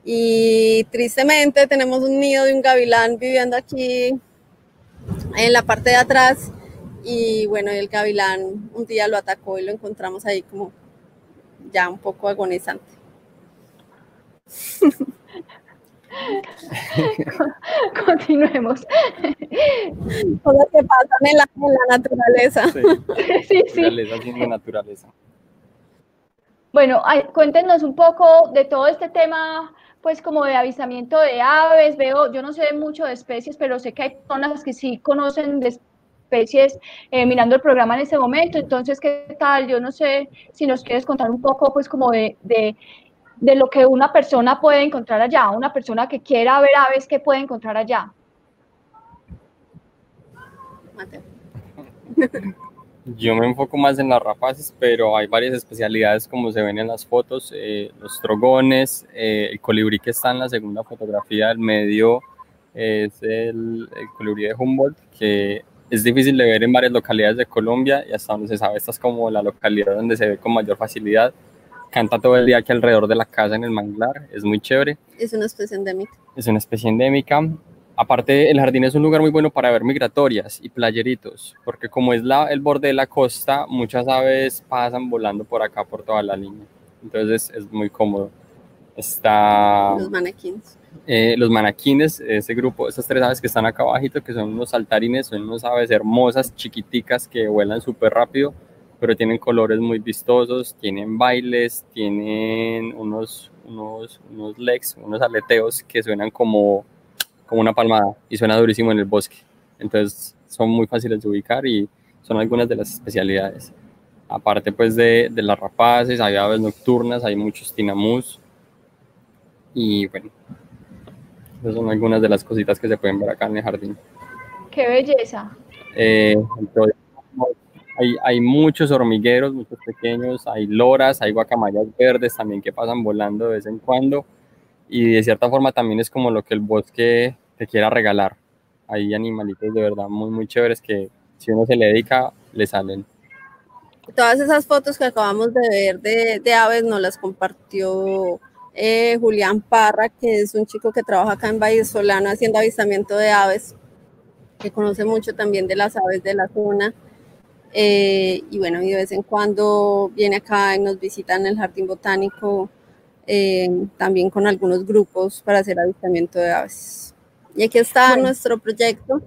Y tristemente tenemos un nido de un gavilán viviendo aquí en la parte de atrás y bueno, el gavilán un día lo atacó y lo encontramos ahí como ya un poco agonizante. Continuemos. Cosas que pasan en la, naturaleza. Sí, sí. naturaleza. Bueno, cuéntenos un poco de todo este tema, pues como de avisamiento de aves. Veo, yo no sé mucho de especies, pero sé que hay personas que sí conocen de especies eh, mirando el programa en este momento. Entonces, ¿qué tal? Yo no sé si nos quieres contar un poco, pues como de, de de lo que una persona puede encontrar allá, una persona que quiera ver aves, ¿qué puede encontrar allá? Yo me enfoco más en las rapaces, pero hay varias especialidades como se ven en las fotos, eh, los trogones, eh, el colibrí que está en la segunda fotografía del medio es el, el, colibrí de Humboldt, que es difícil de ver en varias localidades de Colombia y hasta donde se sabe esta es como la localidad donde se ve con mayor facilidad canta todo el día aquí alrededor de la casa en el manglar, es muy chévere. Es una especie endémica. Es una especie endémica. Aparte, el jardín es un lugar muy bueno para ver migratorias y playeritos, porque como es la, el borde de la costa, muchas aves pasan volando por acá, por toda la línea. Entonces es muy cómodo. Está... Los manaquines. Eh, los manaquines, ese grupo, esas tres aves que están acá abajito, que son unos saltarines, son unas aves hermosas, chiquiticas, que vuelan súper rápido pero tienen colores muy vistosos, tienen bailes, tienen unos, unos, unos legs, unos aleteos que suenan como, como una palmada y suena durísimo en el bosque. Entonces son muy fáciles de ubicar y son algunas de las especialidades. Aparte pues de, de las rapaces, hay aves nocturnas, hay muchos tinamús y bueno, esas son algunas de las cositas que se pueden ver acá en el jardín. ¡Qué belleza! Eh, hay, muchos hormigueros, muchos pequeños, hay loras, hay guacamayas verdes también que pasan volando de vez en cuando y de cierta forma también es como lo que el bosque te quiera regalar. Hay animalitos de verdad muy, muy chéveres que si uno se le dedica, le salen. Todas esas fotos que acabamos de ver de, aves nos las compartió eh, Julián Parra, que es un chico que trabaja acá en Valle Solano haciendo avistamiento de aves, que conoce mucho también de las aves de la zona eh, y bueno, y de vez en cuando viene acá y nos visitan el jardín botánico, eh, también con algunos grupos para hacer avistamiento de aves. Y aquí está nuestro proyecto.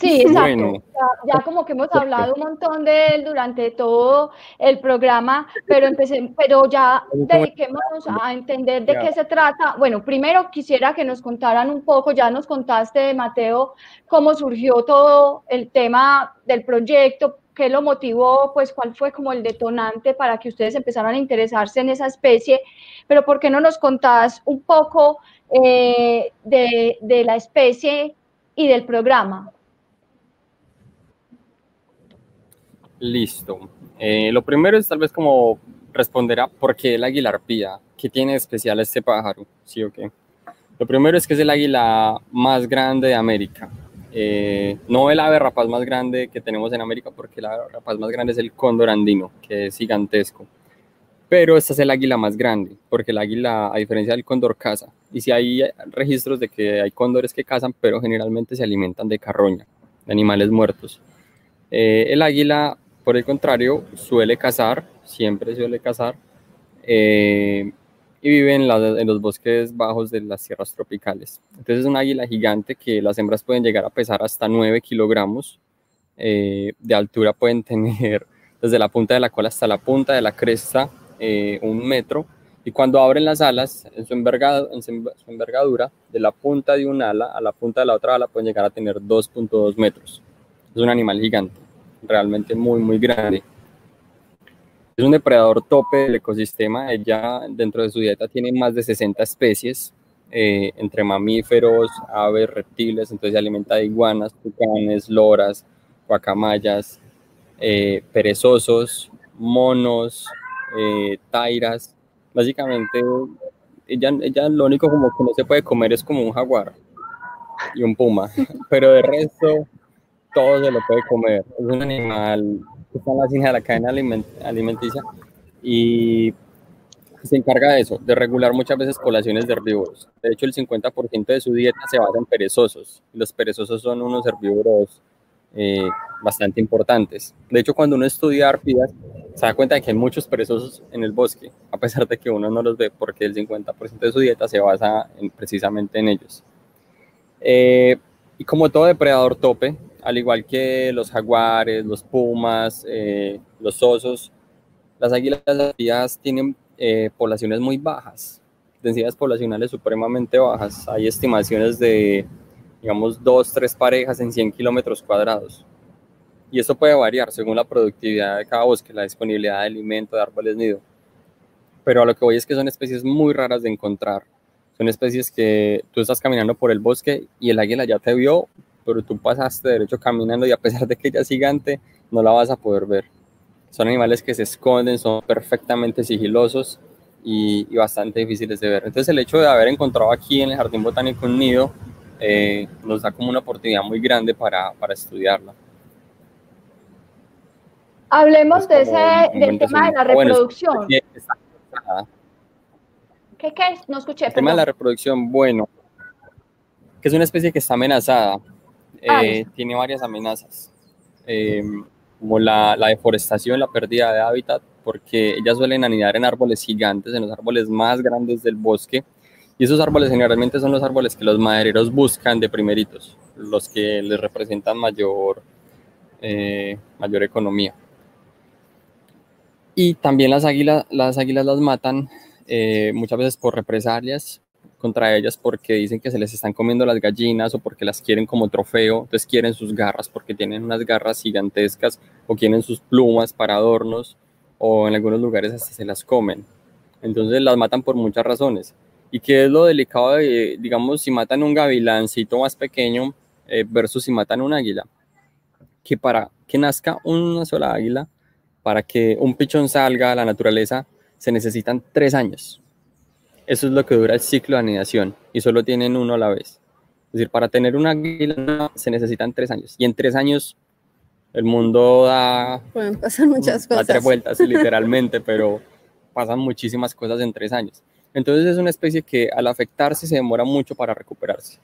Sí, exacto. Ya, como que hemos hablado un montón de él durante todo el programa, pero empecé, pero ya dediquémonos a entender de qué se trata. Bueno, primero quisiera que nos contaran un poco, ya nos contaste, Mateo, cómo surgió todo el tema del proyecto, qué lo motivó, pues cuál fue como el detonante para que ustedes empezaran a interesarse en esa especie, pero ¿por qué no nos contás un poco eh, de, de la especie y del programa? Listo. Eh, lo primero es tal vez como responder a por qué el águila arpía. ¿Qué tiene especial este pájaro? ¿Sí o qué? Lo primero es que es el águila más grande de América. Eh, no el ave rapaz más grande que tenemos en América, porque el ave rapaz más grande es el cóndor andino, que es gigantesco. Pero esta es el águila más grande, porque el águila, a diferencia del cóndor, caza. Y si hay registros de que hay cóndores que cazan, pero generalmente se alimentan de carroña, de animales muertos. Eh, el águila por el contrario, suele cazar, siempre suele cazar, eh, y vive en, los bosques bajos de las sierras tropicales. Entonces es un águila gigante que las hembras pueden llegar a pesar hasta 9 kilogramos. Eh, de altura pueden tener desde la punta de la cola hasta la punta de la cresta eh, un metro. Y cuando abren las alas, en su, en su envergadura, de la punta de un ala a la punta de la otra ala pueden llegar a tener 2.2 metros. Es un animal gigante realmente muy, muy grande. Es un depredador tope del ecosistema. Ella dentro de su dieta tiene más de 60 especies, eh, entre mamíferos, aves, reptiles. Entonces se alimenta de iguanas, tucanes, loras, guacamayas, eh, perezosos, monos, eh, tairas. Básicamente, ella, ella lo único como que no se puede comer es como un jaguar y un puma, pero de resto todo se lo puede comer. Es un animal que está en la línea de la cadena alimenticia y se encarga de eso, de regular muchas veces poblaciones de herbívoros. De hecho, el 50% de su dieta se basa en perezosos. Los perezosos son unos herbívoros eh, bastante importantes. De hecho, cuando uno estudia arpidas, se da cuenta de que hay muchos perezosos en el bosque, a pesar de que uno no los ve porque el 50% de su dieta se basa precisamente en ellos. Eh, y como todo depredador tope, al igual que los jaguares, los pumas, eh, los osos, las águilas arpías tienen eh, poblaciones muy bajas, densidades poblacionales supremamente bajas. Hay estimaciones de, digamos, dos, tres parejas en 100 kilómetros cuadrados. Y esto puede variar según la productividad de cada bosque, la disponibilidad de alimento, de árboles nido. Pero a lo que voy es que son especies muy raras de encontrar. Son especies que tú estás caminando por el bosque y el águila ya te vio, pero tú pasaste derecho caminando y a pesar de que ella es gigante, no la vas a poder ver. Son animales que se esconden, son perfectamente sigilosos y, bastante difíciles de ver. Entonces el hecho de haber encontrado aquí en el Jardín Botánico un nido eh, nos da como una oportunidad muy grande para, para estudiarla. Hablemos de ese, del tema de la reproducción. ¿Qué, qué? No escuché. El tema de la reproducción, bueno, que es una especie que está amenazada. Eh, tiene varias amenazas, eh, como la, la, deforestación, la pérdida de hábitat, porque ellas suelen anidar en árboles gigantes, en los árboles más grandes del bosque, y esos árboles generalmente son los árboles que los madereros buscan de primeritos, los que les representan mayor, eh, mayor economía. Y también las águilas las, águilas las matan muchas veces por represalias contra ellas porque dicen que se les están comiendo las gallinas o porque las quieren como trofeo, entonces quieren sus garras porque tienen unas garras gigantescas o quieren sus plumas para adornos o en algunos lugares hasta se las comen. Entonces las matan por muchas razones. ¿Y qué es lo delicado de, digamos, si matan un gavilancito más pequeño eh, versus si matan un águila? Que para que nazca una sola águila, para que un pichón salga a la naturaleza, se necesitan tres años. Eso es lo que dura el ciclo de anidación y solo tienen uno a la vez. Es decir, para tener una águila se necesitan tres años y en tres años el mundo da... Pueden pasar muchas cosas. Da tres vueltas literalmente, pero pasan muchísimas cosas en tres años. Entonces es una especie que al afectarse se demora mucho para recuperarse.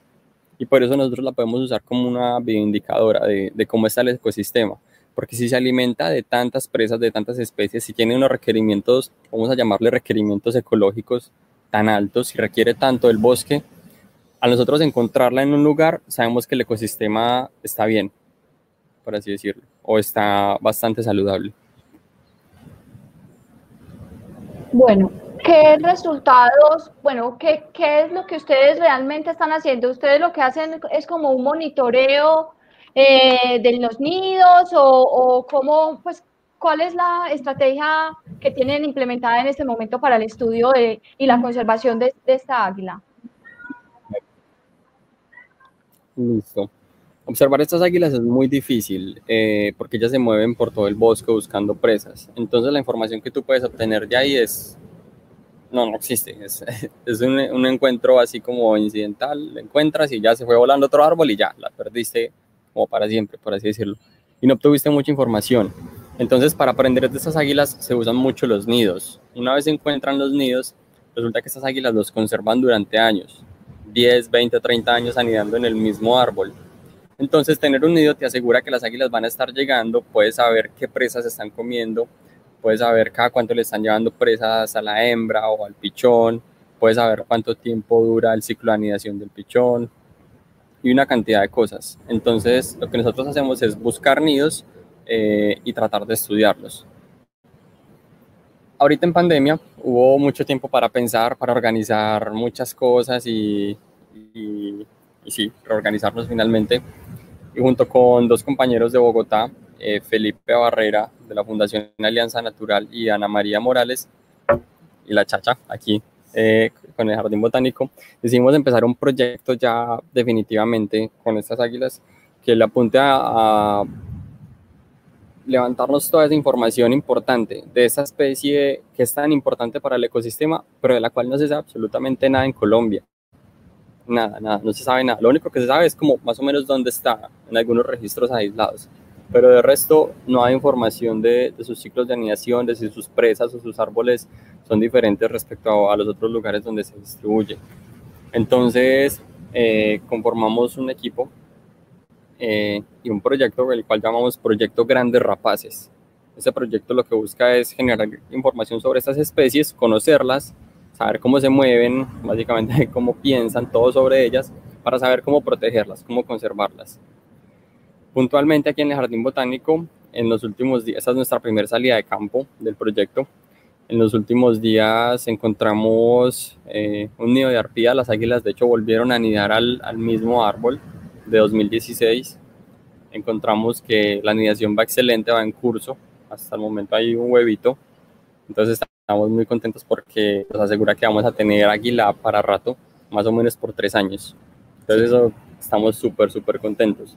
Y por eso nosotros la podemos usar como una bioindicadora de, de cómo está el ecosistema. Porque si se alimenta de tantas presas, de tantas especies, si tiene unos requerimientos, vamos a llamarle requerimientos ecológicos tan altos y requiere tanto el bosque, Al nosotros encontrarla en un lugar, sabemos que el ecosistema está bien, por así decirlo, o está bastante saludable. Bueno, ¿qué resultados, bueno, qué, qué es lo que ustedes realmente están haciendo? ¿Ustedes lo que hacen es como un monitoreo eh, de los nidos o, o cómo, pues, cuál es la estrategia que tienen implementada en este momento para el estudio de, y la conservación de, de esta águila? Listo. Observar estas águilas es muy difícil eh, porque ellas se mueven por todo el bosque buscando presas. Entonces la información que tú puedes obtener de ahí es... No, no existe. Es, es un, un, encuentro así como incidental. La encuentras y ya se fue volando otro árbol y ya, la perdiste como para siempre, por así decirlo. Y no obtuviste mucha información. Entonces para aprender de estas águilas se usan mucho los nidos. Una vez se encuentran los nidos, resulta que estas águilas los conservan durante años. 10, 20, 30 años anidando en el mismo árbol entonces, tener un nido te asegura que las águilas van a estar llegando, puedes saber qué presas están comiendo, puedes saber cada cuánto le están llevando presas a la hembra o al pichón, puedes saber cuánto tiempo dura el ciclo de anidación del pichón y una cantidad de cosas. Entonces, lo que nosotros hacemos es buscar nidos eh, y tratar de estudiarlos. Ahorita en pandemia hubo mucho tiempo para pensar, para organizar muchas cosas y, y, y sí, reorganizarnos finalmente y junto con dos compañeros de Bogotá, eh, Felipe Barrera de la Fundación Alianza Natural y Ana María Morales y la Chacha aquí eh, con el Jardín Botánico, decidimos empezar un proyecto ya definitivamente con estas águilas que le apunte a, a levantarnos toda esa información importante de esa especie que es tan importante para el ecosistema, pero de la cual no se sabe absolutamente nada en Colombia nada, nada, no se sabe nada. Lo único que se sabe es como más o menos dónde está en algunos registros aislados. Pero de resto no hay información de, sus ciclos de anidación, de si sus presas o sus árboles son diferentes respecto a, los otros lugares donde se distribuye. Entonces eh, conformamos un equipo eh, y un proyecto, el cual llamamos Proyecto Grandes Rapaces. Ese proyecto lo que busca es generar información sobre estas especies, conocerlas, saber cómo se mueven, básicamente cómo piensan, todo sobre ellas, para saber cómo protegerlas, cómo conservarlas. Puntualmente aquí en el Jardín Botánico, en los últimos días, esta es nuestra primera salida de campo del proyecto, en los últimos días encontramos eh, un nido de arpía, las águilas de hecho volvieron a anidar al, al mismo árbol de 2016. Encontramos que la anidación va excelente, va en curso, hasta el momento hay un huevito, entonces estamos muy contentos porque nos asegura que vamos a tener águila para rato, más o menos por tres años. Entonces eso, estamos súper, súper contentos.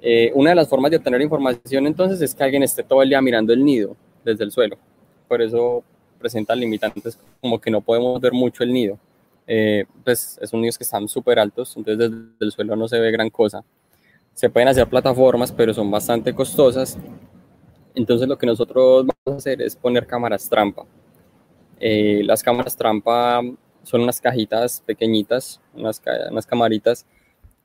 Eh, una de las formas de obtener información entonces es que alguien esté todo el día mirando el nido desde el suelo. Por eso presenta limitantes como que no podemos ver mucho el nido. Eh, pues son nidos que están súper altos, entonces desde el suelo no se ve gran cosa. Se pueden hacer plataformas, pero son bastante costosas entonces lo que nosotros vamos a hacer es poner cámaras trampa. Eh, las cámaras trampa son unas cajitas pequeñitas, unas, camaritas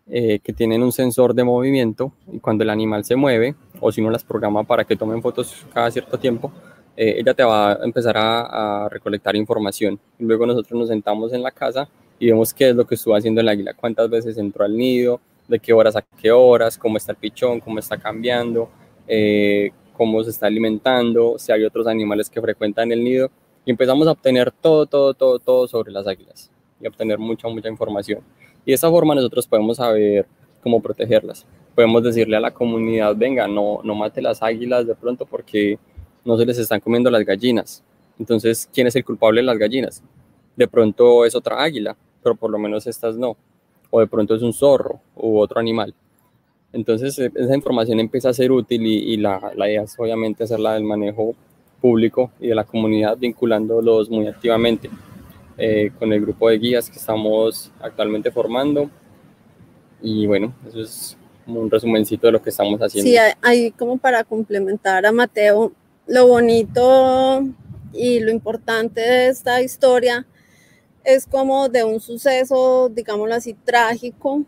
eh, que tienen un sensor de movimiento y cuando el animal se mueve o si no las programa para que tomen fotos cada cierto tiempo, eh, ella te va a empezar a, recolectar información. Luego nosotros nos sentamos en la casa y vemos qué es lo que estuvo haciendo el águila, cuántas veces entró al nido, de qué horas a qué horas, cómo está el pichón, cómo está cambiando, eh, cómo se está alimentando, si hay otros animales que frecuentan el nido y empezamos a obtener todo, todo, todo, todo sobre las águilas y obtener mucha, mucha información. Y de esa forma nosotros podemos saber cómo protegerlas. Podemos decirle a la comunidad, venga, no, no mate las águilas de pronto porque no se les están comiendo las gallinas. Entonces, ¿quién es el culpable de las gallinas? De pronto es otra águila, pero por lo menos estas no. O de pronto es un zorro u otro animal. Entonces e, esa información empieza a ser útil y, la, la, idea es obviamente hacerla del manejo público y de la comunidad vinculándolos muy activamente eh, con el grupo de guías que estamos actualmente formando. Y bueno, eso es un resumencito de lo que estamos haciendo. Sí, ahí como para complementar a Mateo, lo bonito y lo importante de esta historia es como de un suceso, digámoslo así, trágico,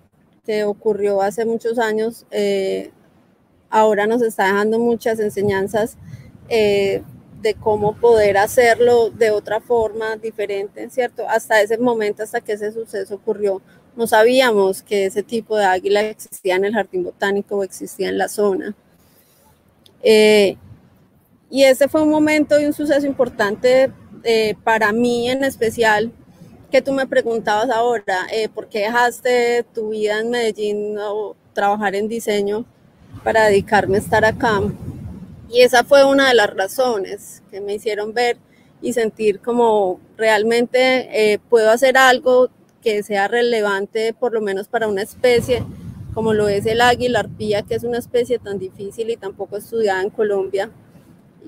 que ocurrió hace muchos años, eh, ahora nos está dejando muchas enseñanzas eh, de cómo poder hacerlo de otra forma diferente, ¿cierto? Hasta ese momento, hasta que ese suceso ocurrió, no sabíamos que ese tipo de águila existía en el jardín botánico o existía en la zona. Eh, y ese fue un momento y un suceso importante eh, para mí en especial, que tú me preguntabas ahora, eh, ¿por qué dejaste tu vida en Medellín o trabajar en diseño para dedicarme a estar acá? Y esa fue una de las razones que me hicieron ver y sentir como realmente puedo hacer algo que sea relevante por lo menos para una especie como lo es el águila arpía, que es una especie tan difícil y tan poco estudiada en Colombia,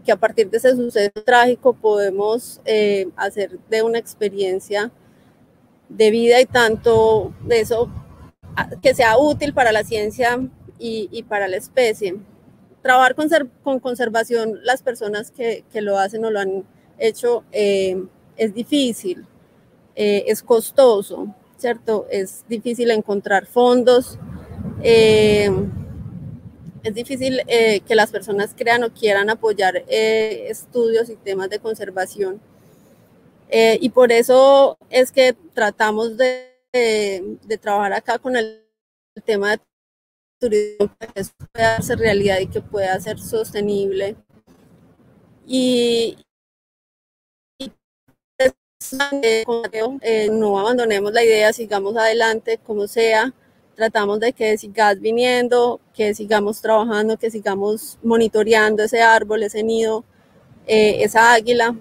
que a partir de ese suceso trágico podemos eh, hacer de una experiencia de vida y tanto de eso que sea útil para la ciencia y, para la especie. Trabajar con, con conservación, las personas que, que, lo hacen o lo han hecho, eh, es difícil, eh, es costoso, ¿cierto? Es difícil encontrar fondos, es difícil eh, que las personas crean o quieran apoyar eh, estudios y temas de conservación. y por eso es que tratamos de, trabajar acá con el, tema de turismo para que eso pueda ser realidad y que pueda ser sostenible. Y, y pues, no abandonemos la idea, sigamos adelante como sea tratamos de que sigas viniendo, que sigamos trabajando, que sigamos monitoreando ese árbol, ese nido, eh, esa águila,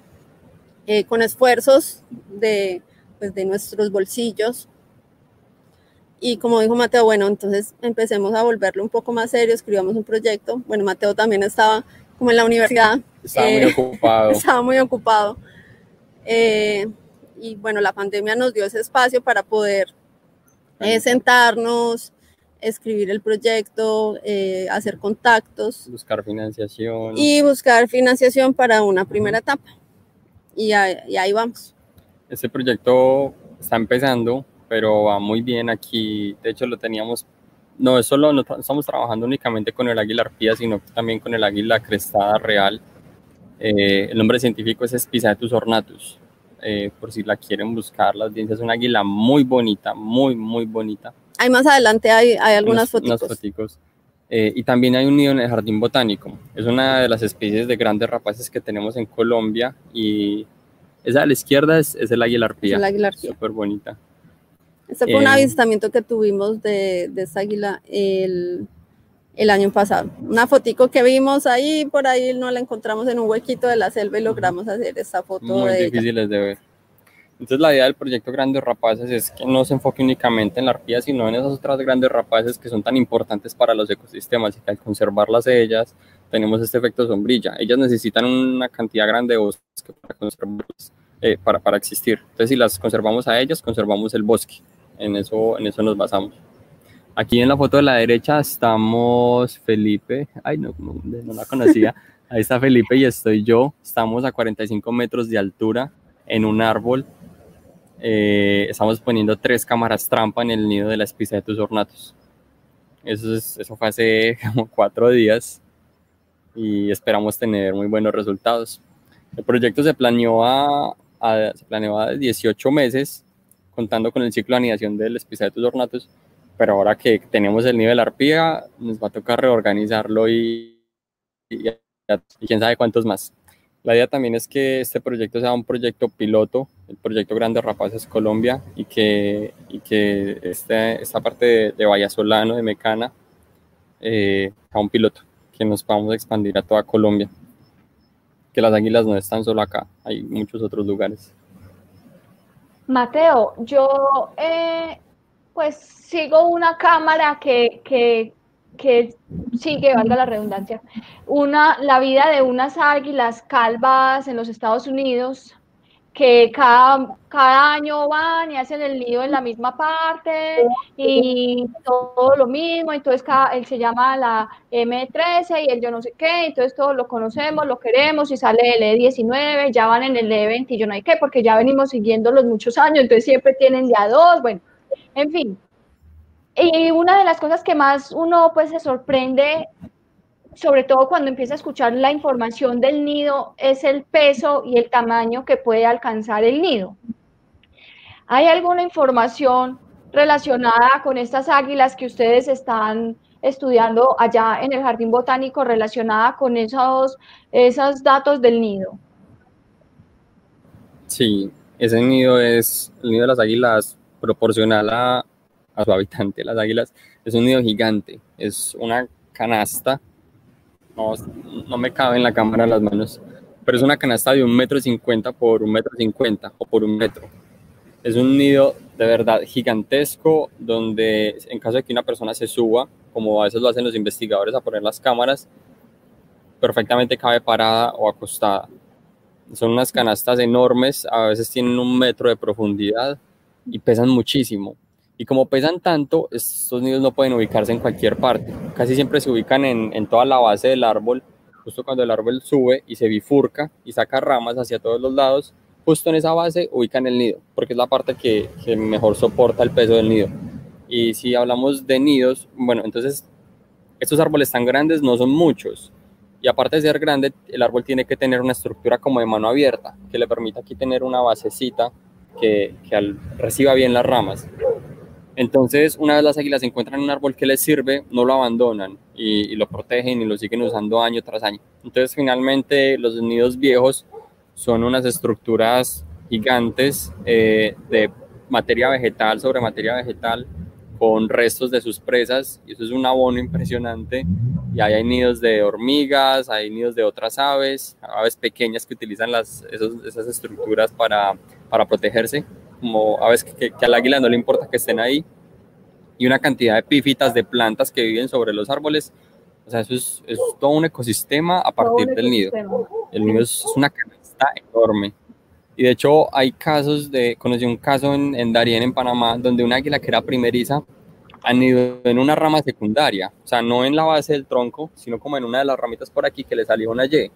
eh, con esfuerzos de, pues, de nuestros bolsillos. Y como dijo Mateo, bueno, entonces empecemos a volverlo un poco más serio, escribamos un proyecto. Bueno, Mateo también estaba como en la universidad. Estaba muy eh, ocupado. Estaba muy ocupado. y bueno, la pandemia nos dio ese espacio para poder es sentarnos, escribir el proyecto, eh, hacer contactos. Buscar financiación. Y buscar financiación para una primera etapa. Y, ahí vamos. Este proyecto está empezando, pero va muy bien aquí. De hecho, lo teníamos, no es solo, no estamos trabajando únicamente con el águila arpía, sino también con el águila crestada real. Eh, el nombre científico es Spisaetus ornatus. Eh, por si la quieren buscar. La audiencia es una águila muy bonita, muy, muy bonita. Hay más adelante, hay, hay algunas fotos. Eh, y también hay un nido en el jardín botánico. Es una de las especies de grandes rapaces que tenemos en Colombia y esa a la izquierda es, es el águila arpía. Es el águila arpía. Súper bonita. Ese fue un eh, avistamiento que tuvimos de, de esa águila el, el año pasado. Una fotico que vimos ahí, por ahí no la encontramos en un huequito de la selva y logramos hacer esa foto. Muy de difíciles de ver. Entonces la idea del proyecto Grandes Rapaces es que no se enfoque únicamente en la arpía, sino en esas otras grandes rapaces que son tan importantes para los ecosistemas y que al conservarlas ellas tenemos este efecto sombrilla. Ellas necesitan una cantidad grande de bosque para eh, para, para existir. Entonces si las conservamos a ellas, conservamos el bosque. En eso, en eso nos basamos. Aquí en la foto de la derecha estamos Felipe, ay no, no, la conocía, ahí está Felipe y estoy yo, estamos a 45 metros de altura en un árbol, eh, estamos poniendo tres cámaras trampa en el nido de la tus ornatus. Eso, es, eso fue hace como cuatro días y esperamos tener muy buenos resultados. El proyecto se planeó a, se planeó a 18 meses, contando con el ciclo de anidación del tus ornatus, pero ahora que tenemos el nivel arpía, nos va a tocar reorganizarlo y, y, quién sabe cuántos más. La idea también es que este proyecto sea un proyecto piloto, el proyecto Grandes Rapaces Colombia, y que, y que este, esta parte de, de Solano, de Mecana, eh, un piloto, que nos podamos expandir a toda Colombia. Que las águilas no están solo acá, hay muchos otros lugares. Mateo, yo eh, pues sigo una cámara que, que, que sigue, valga la redundancia, una, la vida de unas águilas calvas en los Estados Unidos que cada, cada año van y hacen el nido en la misma parte y todo lo mismo, entonces cada, él se llama la M13 y el yo no sé qué, entonces todos lo conocemos, lo queremos y sale el E19, ya van en el E20 y yo no hay qué, porque ya venimos siguiendo los muchos años, entonces siempre tienen ya dos, bueno, en fin. Y una de las cosas que más uno pues se sorprende, sobre todo cuando empieza a escuchar la información del nido, es el peso y el tamaño que puede alcanzar el nido. ¿Hay alguna información relacionada con estas águilas que ustedes están estudiando allá en el Jardín Botánico relacionada con esos, esos datos del nido. Sí, ese nido es, el nido de las águilas proporcional a, a su habitante, las águilas, es un nido gigante, es una canasta, no, no me cabe en la cámara las manos, pero es una canasta de un metro cincuenta por un metro cincuenta o por un metro. Es un nido de verdad gigantesco donde en caso de que una persona se suba, como a veces lo hacen los investigadores a poner las cámaras, perfectamente cabe parada o acostada. Son unas canastas enormes, a veces tienen un metro de profundidad y pesan muchísimo. Y como pesan tanto, estos nidos no pueden ubicarse en cualquier parte. Casi siempre se ubican en, en toda la base del árbol, justo cuando el árbol sube y se bifurca y saca ramas hacia todos los lados justo en esa base ubican el nido, porque es la parte que, mejor soporta el peso del nido. Y si hablamos de nidos, bueno, entonces estos árboles tan grandes no son muchos. Y aparte de ser grande, el árbol tiene que tener una estructura como de mano abierta, que le permita aquí tener una basecita que, reciba bien las ramas. Entonces, una vez las águilas encuentran un árbol que les sirve, no lo abandonan y, lo protegen y lo siguen usando año tras año. Entonces, finalmente, los nidos viejos son unas estructuras gigantes eh, de materia vegetal sobre materia vegetal con restos de sus presas y eso es un abono impresionante y ahí hay nidos de hormigas, hay nidos de otras aves, aves pequeñas que utilizan esas estructuras para, para, protegerse, como aves que, que, al águila no le importa que estén ahí y una cantidad de pífitas de plantas que viven sobre los árboles, o sea, eso es, es todo un ecosistema a partir del nido. El nido es una está enorme. Y de hecho hay casos de, conocí un caso en, en Darien, en Panamá, donde una águila que era primeriza ido en una rama secundaria, o sea, no en la base del tronco, sino como en una de las ramitas por aquí que le salió una Y.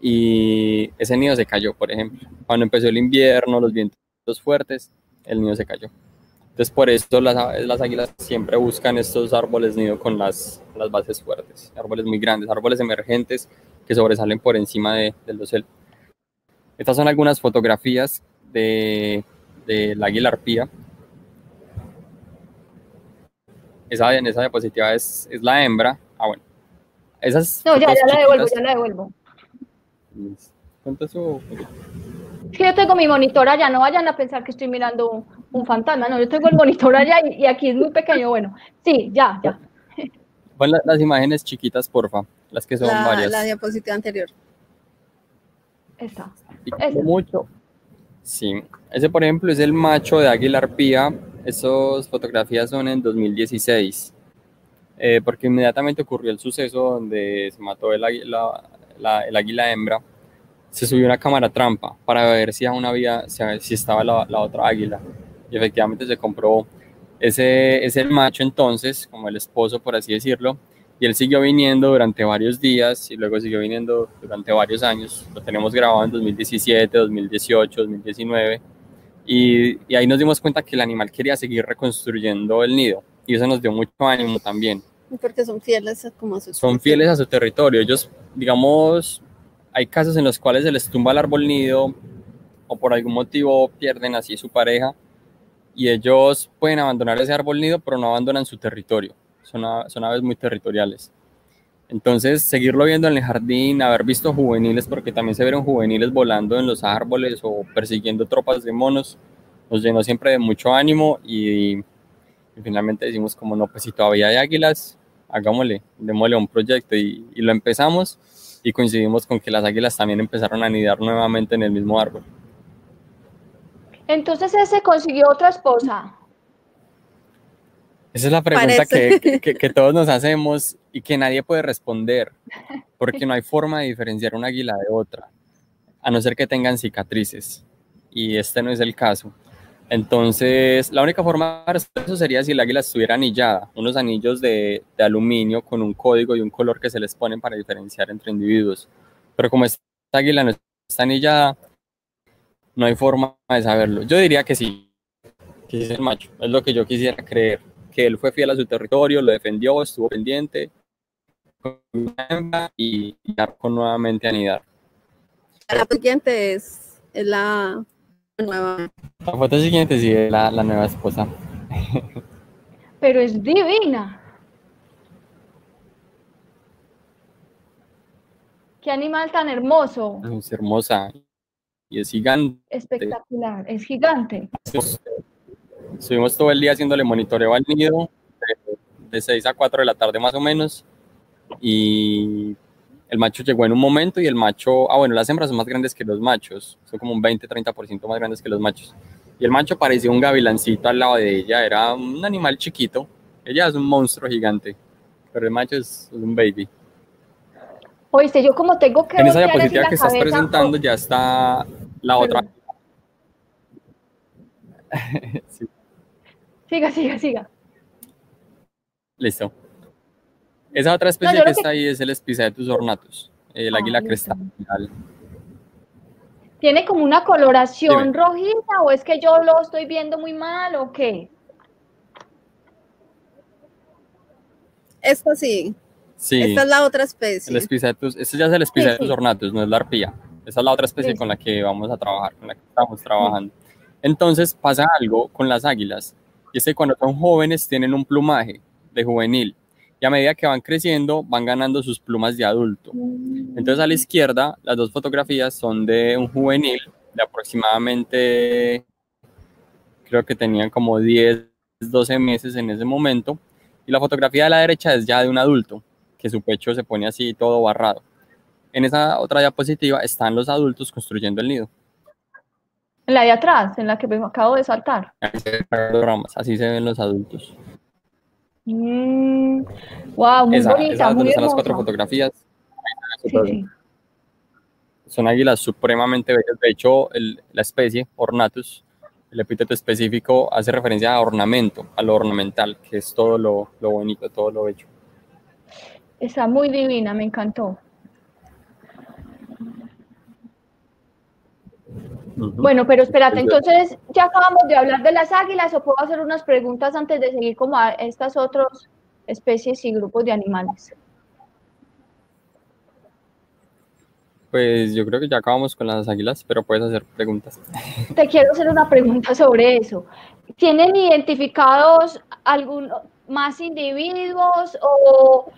Y ese nido se cayó, por ejemplo. Cuando empezó el invierno, los vientos fuertes, el nido se cayó. Entonces, por eso las, las águilas siempre buscan estos árboles nido con las, las bases fuertes, árboles muy grandes, árboles emergentes que sobresalen por encima de, del dosel. Estas son algunas fotografías de, de la águila arpía. Esa, en esa diapositiva es, es la hembra. Ah, bueno. Esas no, ya, ya la devuelvo, ya la devuelvo. ¿Cuánto su... Es que yo tengo mi monitor allá, no vayan a pensar que estoy mirando un, un fantasma, no, yo tengo el monitor allá y, y, aquí es muy pequeño, bueno, sí, ya, ya. Pon las imágenes chiquitas, porfa, las que son la, varias. La diapositiva anterior. Esta. Mucho. Sí, ese por ejemplo es el macho de águila arpía. Esas fotografías son en 2016, eh, porque inmediatamente ocurrió el suceso donde se mató el águila, la, el águila hembra. Se subió una cámara trampa para ver si aún había, si estaba la, la otra águila. Y efectivamente se comprobó. Ese es el macho entonces, como el esposo por así decirlo, y él siguió viniendo durante varios días y luego siguió viniendo durante varios años. Lo tenemos grabado en 2017, 2018, 2019 y, y, ahí nos dimos cuenta que el animal quería seguir reconstruyendo el nido y eso nos dio mucho ánimo también. Porque son fieles a, como a su Son fieles a su territorio. Ellos, digamos, hay casos en los cuales se les tumba el árbol nido o por algún motivo pierden así su pareja y ellos pueden abandonar ese árbol nido pero no abandonan su territorio son, aves muy territoriales. Entonces, seguirlo viendo en el jardín, haber visto juveniles, porque también se vieron juveniles volando en los árboles o persiguiendo tropas de monos, nos llenó siempre de mucho ánimo y, finalmente decimos como no, pues si todavía hay águilas, hagámosle, démosle un proyecto y, y lo empezamos y coincidimos con que las águilas también empezaron a anidar nuevamente en el mismo árbol. Entonces ese consiguió otra esposa. Esa es la pregunta que, que, todos nos hacemos y que nadie puede responder, porque no hay forma de diferenciar una águila de otra, a no ser que tengan cicatrices, y este no es el caso. Entonces, la única forma de eso sería si el águila estuviera anillada, unos anillos de, de, aluminio con un código y un color que se les ponen para diferenciar entre individuos. Pero como esta águila no está anillada, no hay forma de saberlo. Yo diría que sí, que es el macho, es lo que yo quisiera creer que él fue fiel a su territorio, lo defendió, estuvo pendiente y, arcó nuevamente a anidar. La siguiente es, la nueva. La foto siguiente sí es la, la nueva esposa. Pero es divina. Qué animal tan hermoso. Es hermosa y es gigante. Espectacular, es gigante. Estuvimos todo el día haciéndole monitoreo al nido, de, 6 a 4 de la tarde más o menos, y el macho llegó en un momento y el macho, ah bueno, las hembras son más grandes que los machos, son como un 20-30% más grandes que los machos. Y el macho parecía un gavilancito al lado de ella, era un animal chiquito, ella es un monstruo gigante, pero el macho es un baby. Oíste, yo como tengo que... En esa diapositiva que estás presentando ya está la otra. Siga, siga, siga. Listo. Esa otra especie que está ahí es el Spizaetus ornatus, el ah, águila crestal. ¿Tiene como una coloración rojita o es que yo lo estoy viendo muy mal o qué? Esto sí. Esta es la otra especie. El Spicetus, este ya es el Spicetus ornatus, no es la arpía. Esa es la otra especie con la que vamos a trabajar, con la que estamos trabajando. Entonces pasa algo con las águilas, y es que cuando son jóvenes tienen un plumaje de juvenil, y a medida que van creciendo van ganando sus plumas de adulto. Entonces a la izquierda las dos fotografías son de un juvenil de aproximadamente, creo que tenían como 10, 12 meses en ese momento, y la fotografía de la derecha es ya de un adulto, que su pecho se pone así todo barrado. En esa otra diapositiva están los adultos construyendo el nido. En la de atrás, en la que me acabo de saltar. Así se ven los adultos. Mm, wow, muy bonita, muy están las cuatro fotografías. Son águilas supremamente bellas. De hecho, la especie, Ornatus, el epíteto específico hace referencia a ornamento, a lo ornamental, que es todo lo, lo bonito, todo lo bello. Está muy divina, me encantó. Bueno, pero espérate, entonces ya acabamos de hablar de las águilas o puedo hacer unas preguntas antes de seguir como a estas otras especies y grupos de animales. Pues yo creo que ya acabamos con las águilas, pero puedes hacer preguntas. Te quiero hacer una pregunta sobre eso. ¿Tienen identificados algún más individuos o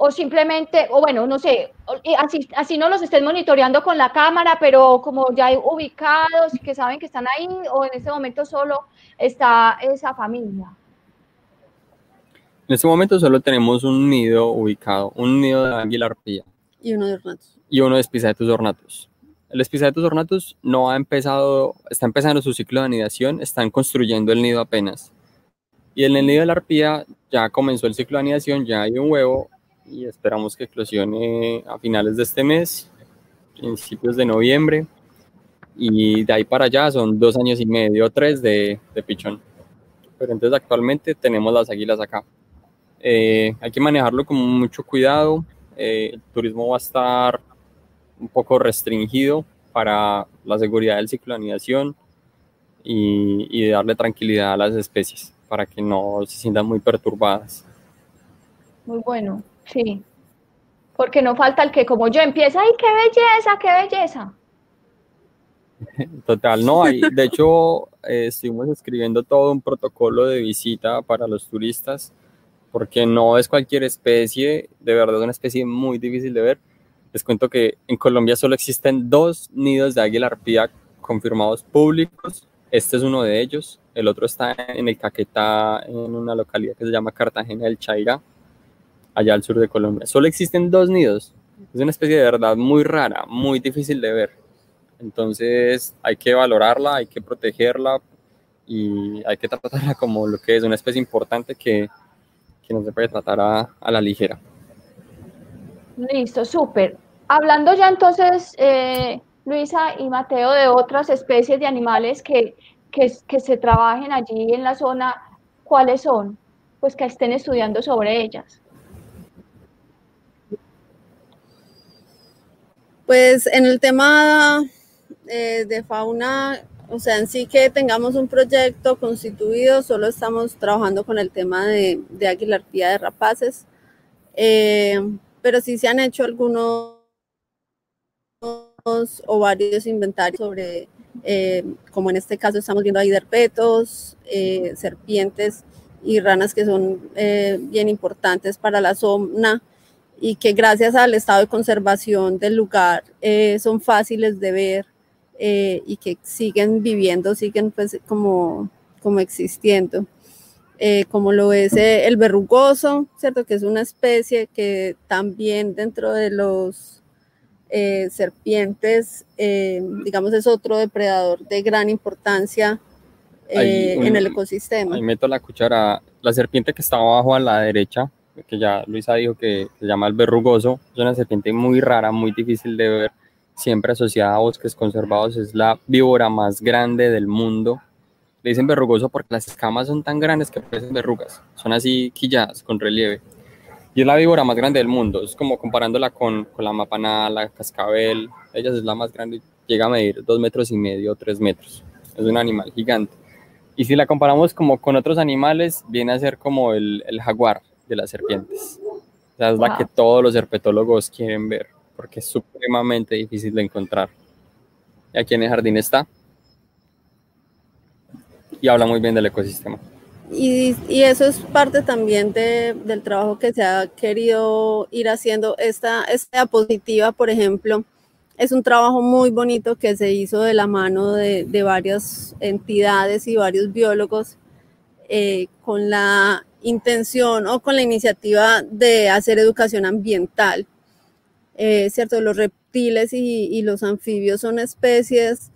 o simplemente, o bueno, no sé, así, así no los estén monitoreando con la cámara, pero como ya hay ubicados que saben que están ahí, o en este momento solo está esa familia. En este momento solo tenemos un nido ubicado, un nido de águila arpía. Y uno de ornatus. Y uno de Spizaetus ornatus. El Spizaetus ornatus no ha empezado, está empezando su ciclo de anidación, están construyendo el nido apenas. Y en el nido de la arpía ya comenzó el ciclo de anidación, ya hay un huevo y esperamos que eclosione a finales de este mes, principios de noviembre. Y de ahí para allá son dos años y medio, tres de, de pichón. Pero entonces actualmente tenemos las águilas acá. Eh, hay que manejarlo con mucho cuidado. Eh, el turismo va a estar un poco restringido para la seguridad del ciclo de anidación y, y darle tranquilidad a las especies para que no se sientan muy perturbadas. Muy bueno. Sí, porque no falta el que como yo empieza, ¡ay, qué belleza, qué belleza! Total, no, hay, de hecho eh, estuvimos escribiendo todo un protocolo de visita para los turistas, porque no es cualquier especie, de verdad es una especie muy difícil de ver. Les cuento que en Colombia solo existen dos nidos de águila arpía confirmados públicos, este es uno de ellos, el otro está en el Caquetá, en una localidad que se llama Cartagena del Chaira, allá al sur de Colombia. Solo existen dos nidos. Es una especie de verdad muy rara, muy difícil de ver. Entonces hay que valorarla, hay que protegerla y hay que tratarla como lo que es una especie importante que, que no se puede tratar a, a la ligera. Listo, súper. Hablando ya entonces, eh, Luisa y Mateo, de otras especies de animales que, que, que se trabajen allí en la zona, ¿cuáles son? Pues que estén estudiando sobre ellas. Pues en el tema eh, de fauna, o sea, en sí que tengamos un proyecto constituido, solo estamos trabajando con el tema de, de águila de rapaces, eh, pero sí se han hecho algunos o varios inventarios sobre eh, como en este caso estamos viendo ahí derpetos, serpientes y ranas que son bien importantes para la zona y que gracias al estado de conservación del lugar son fáciles de ver y que siguen viviendo, siguen pues como, como existiendo. como lo es el verrugoso, ¿cierto? Que es una especie que también dentro de los eh, serpientes, eh, digamos, es otro depredador de gran importancia eh, en el ecosistema. Ahí meto la cuchara. La serpiente que está abajo a la derecha, que ya Luisa dijo que se llama el verrugoso, es una serpiente muy rara, muy difícil de ver, siempre asociada a bosques conservados, es la víbora más grande del mundo. Le dicen verrugoso porque las escamas son tan grandes que parecen verrugas, son así quilladas, con relieve y es la víbora más grande del mundo. Es como comparándola con, con la mapanada, la cascabel. Ella es la más grande, llega a medir dos metros y medio, tres metros. Es un animal gigante. Y si la comparamos como con otros animales, viene a ser como el jaguar de las serpientes. O sea, es la que todos los herpetólogos quieren ver, porque es supremamente difícil de encontrar. Y aquí en el jardín está. Y habla muy bien del ecosistema. Y, eso es parte también del trabajo que se ha querido ir haciendo. Esta, esta diapositiva, por ejemplo, es un trabajo muy bonito que se hizo de la mano de, varias entidades y varios biólogos eh, con la intención o con la iniciativa de hacer educación ambiental. Eh, cierto, los reptiles y, los anfibios son especies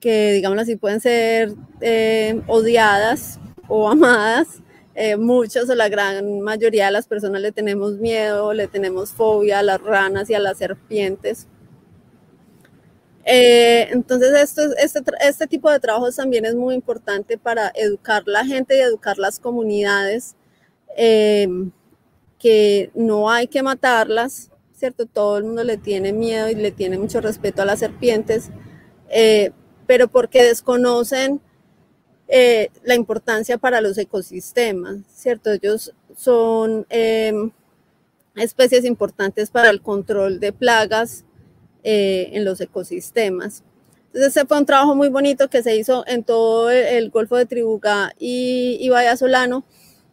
que, digamos así, pueden ser eh, odiadas o amadas. Eh, muchos o la gran mayoría de las personas le tenemos miedo, le tenemos fobia a las ranas y a las serpientes. Entonces, esto, este, este tipo de trabajos también es muy importante para educar la gente y educar las comunidades, eh, que no hay que matarlas, ¿cierto? Todo el mundo le tiene miedo y le tiene mucho respeto a las serpientes, pero porque desconocen eh, la importancia para los ecosistemas, ¿cierto? Ellos son em, especies importantes para el control de plagas eh, en los ecosistemas. Entonces, ese fue un trabajo muy bonito que se hizo en todo el, Golfo de Tribugá y, y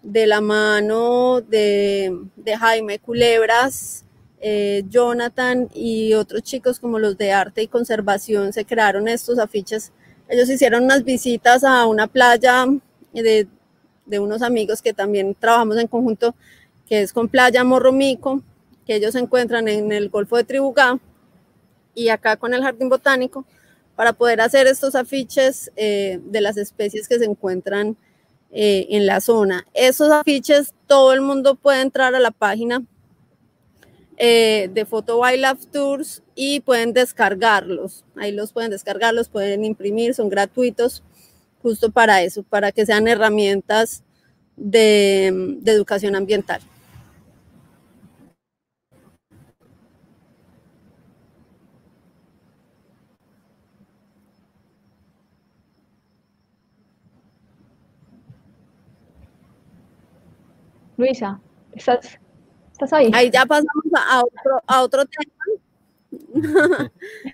de la mano de, Jaime Culebras, eh, Jonathan y otros chicos como los de arte y conservación se crearon estos afiches. Ellos hicieron unas visitas a una playa de, unos amigos que también trabajamos en conjunto, que es con Playa Morromico, que ellos se encuentran en el Golfo de Tribugá y acá con el Jardín Botánico, para poder hacer estos afiches eh, de las especies que se encuentran eh, en la zona. Esos afiches, todo el mundo puede entrar a la página eh, de Photo Wildlife Tours y pueden descargarlos. Ahí los pueden descargar, los pueden imprimir, son gratuitos justo para eso, para que sean herramientas de, de educación ambiental. Luisa, ¿estás, ahí? Ahí ya pasamos a otro, a otro tema.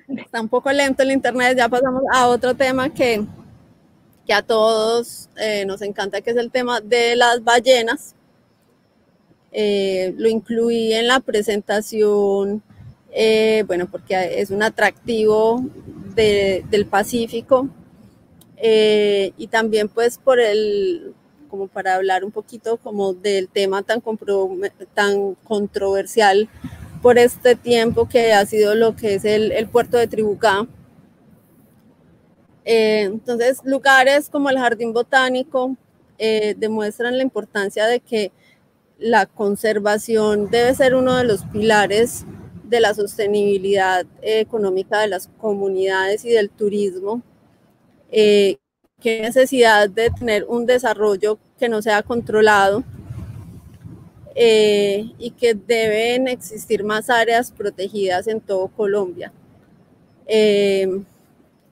Está un poco lento el internet, ya pasamos a otro tema que, que a todos eh, nos encanta, que es el tema de las ballenas. Eh, lo incluí en la presentación, eh, bueno, porque es un atractivo del Pacífico y también pues por el, como para hablar un poquito como del tema tan, controversial por este tiempo que ha sido lo que es el, puerto de Tribucá. Eh, entonces, lugares como el Jardín Botánico eh, demuestran la importancia de que la conservación debe ser uno de los pilares de la sostenibilidad económica de las comunidades y del turismo. Eh, qué necesidad de tener un desarrollo que no sea controlado eh, y que deben existir más áreas protegidas en todo Colombia. Eh,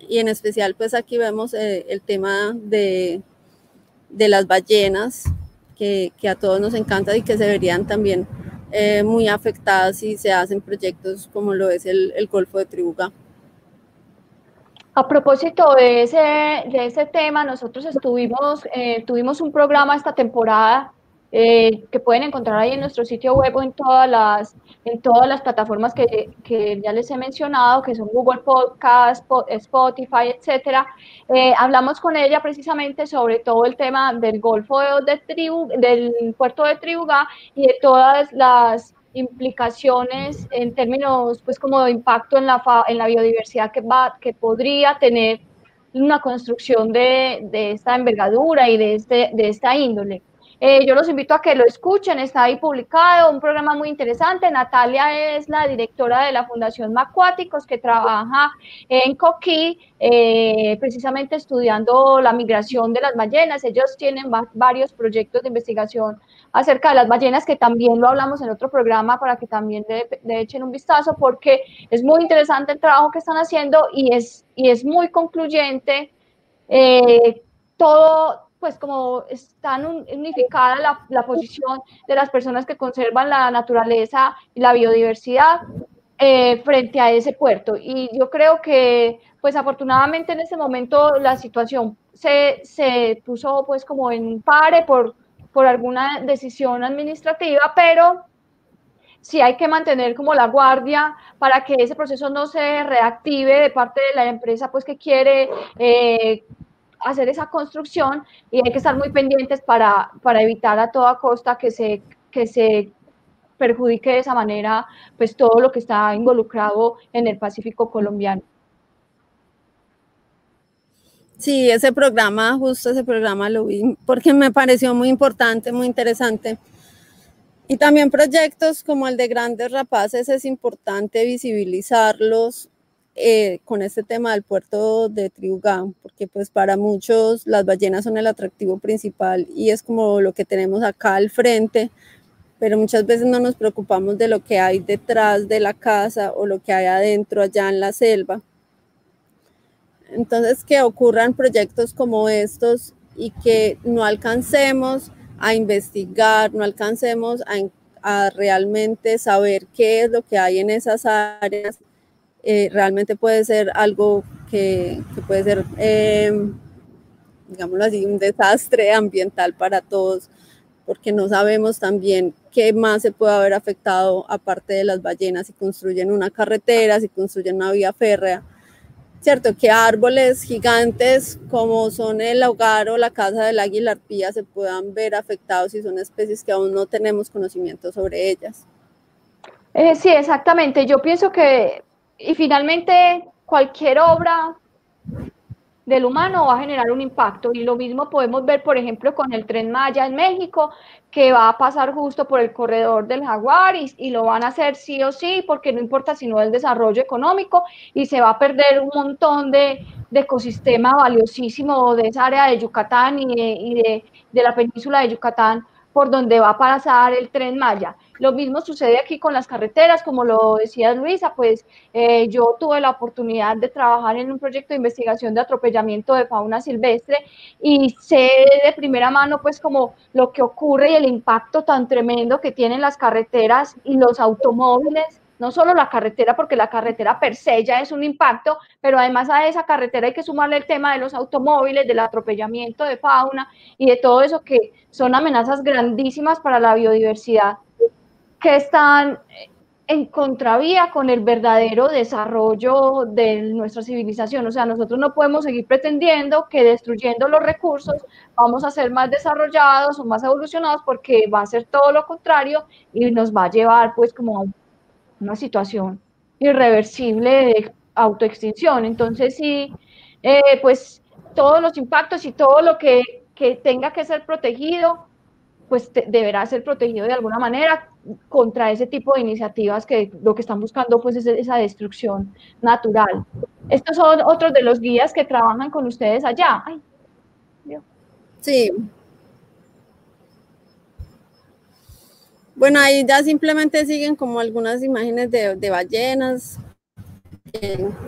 y en especial, pues aquí vemos eh, el tema de, de las ballenas, que, a todos nos encanta y que se verían también muy afectadas si se hacen proyectos como lo es el Golfo de Tribuga. A propósito de ese, de ese tema, nosotros estuvimos, eh, tuvimos un programa esta temporada eh, que pueden encontrar ahí en nuestro sitio web en todas las, en todas las plataformas que, que ya les he mencionado, que son Google Podcast, Spotify, etcétera. Eh, hablamos con ella precisamente sobre todo el tema del Golfo de, Tribu, del puerto de Tribugá y de todas las implicaciones en términos, pues, como de impacto en la, en la biodiversidad que, va, que podría tener una construcción de, de esta envergadura y de, este, de esta índole. Eh, yo los invito a que lo escuchen, está ahí publicado, un programa muy interesante. Natalia es la directora de la Fundación Macuáticos que trabaja en Coquí, eh, precisamente estudiando la migración de las ballenas. Ellos tienen varios proyectos de investigación acerca de las ballenas, que también lo hablamos en otro programa para que también le, echen un vistazo, porque es muy interesante el trabajo que están haciendo y es, y es muy concluyente. Eh, todo, pues como está unificada la, la, posición de las personas que conservan la naturaleza y la biodiversidad eh, frente a ese puerto. Y yo creo que, pues afortunadamente en ese momento la situación se, se puso pues como en pare por, por alguna decisión administrativa, pero sí hay que mantener como la guardia para que ese proceso no se reactive de parte de la empresa pues que quiere eh, hacer esa construcción y hay que estar muy pendientes para, para evitar a toda costa que se, que se perjudique de esa manera pues todo lo que está involucrado en el Pacífico colombiano. Sí, ese programa, justo ese programa lo vi porque me pareció muy importante, muy interesante. Y también proyectos como el de Grandes Rapaces es importante visibilizarlos eh, con este tema del puerto de Triugá, porque pues para muchos las ballenas son el atractivo principal y es como lo que tenemos acá al frente, pero muchas veces no nos preocupamos de lo que hay detrás de la casa o lo que hay adentro allá en la selva. Entonces, que ocurran proyectos como estos y que no alcancemos a investigar, no alcancemos a, a realmente saber qué es lo que hay en esas áreas eh, realmente puede ser algo que, puede ser, em, digámoslo así, un desastre ambiental para todos, porque no sabemos también qué más se puede haber afectado aparte de las ballenas si construyen una carretera, si construyen una vía férrea. Cierto que árboles gigantes como son el hogar o la casa del águila arpía se puedan ver afectados si son especies que aún no tenemos conocimiento sobre ellas. Eh, sí, exactamente. Yo pienso que y finalmente, cualquier obra del humano va a generar un impacto y lo mismo podemos ver, por ejemplo, con el tren Maya en México, que va a pasar justo por el corredor del jaguar y, lo van a hacer sí o sí, porque no importa sino el desarrollo económico y se va a perder un montón de, ecosistema valiosísimo de esa área de Yucatán y, de, de la península de Yucatán por donde va a pasar el tren Maya. Lo mismo sucede aquí con las carreteras, como lo decía Luisa, pues eh, yo tuve la oportunidad de trabajar en un proyecto de investigación de atropellamiento de fauna silvestre y sé de primera mano pues como lo que ocurre y el impacto tan tremendo que tienen las carreteras y los automóviles no solo la carretera, porque la carretera per se ya es un impacto, pero además a esa carretera hay que sumarle el tema de los automóviles, del atropellamiento de fauna y de todo eso que son amenazas grandísimas para la biodiversidad que están en contravía con el verdadero desarrollo de nuestra civilización. O sea, nosotros no podemos seguir pretendiendo que destruyendo los recursos vamos a ser más desarrollados o más evolucionados porque va a ser todo lo contrario y nos va a llevar pues como una situación irreversible de autoextinción. Entonces, sí, eh, pues todos los impactos y todo lo que, tenga que ser protegido, pues deberá ser protegido de alguna manera contra ese tipo de iniciativas que lo que están buscando pues es esa destrucción natural. Estos son otros de los guías que trabajan con ustedes allá. sí, Bueno, ahí ya simplemente siguen como algunas imágenes de, ballenas.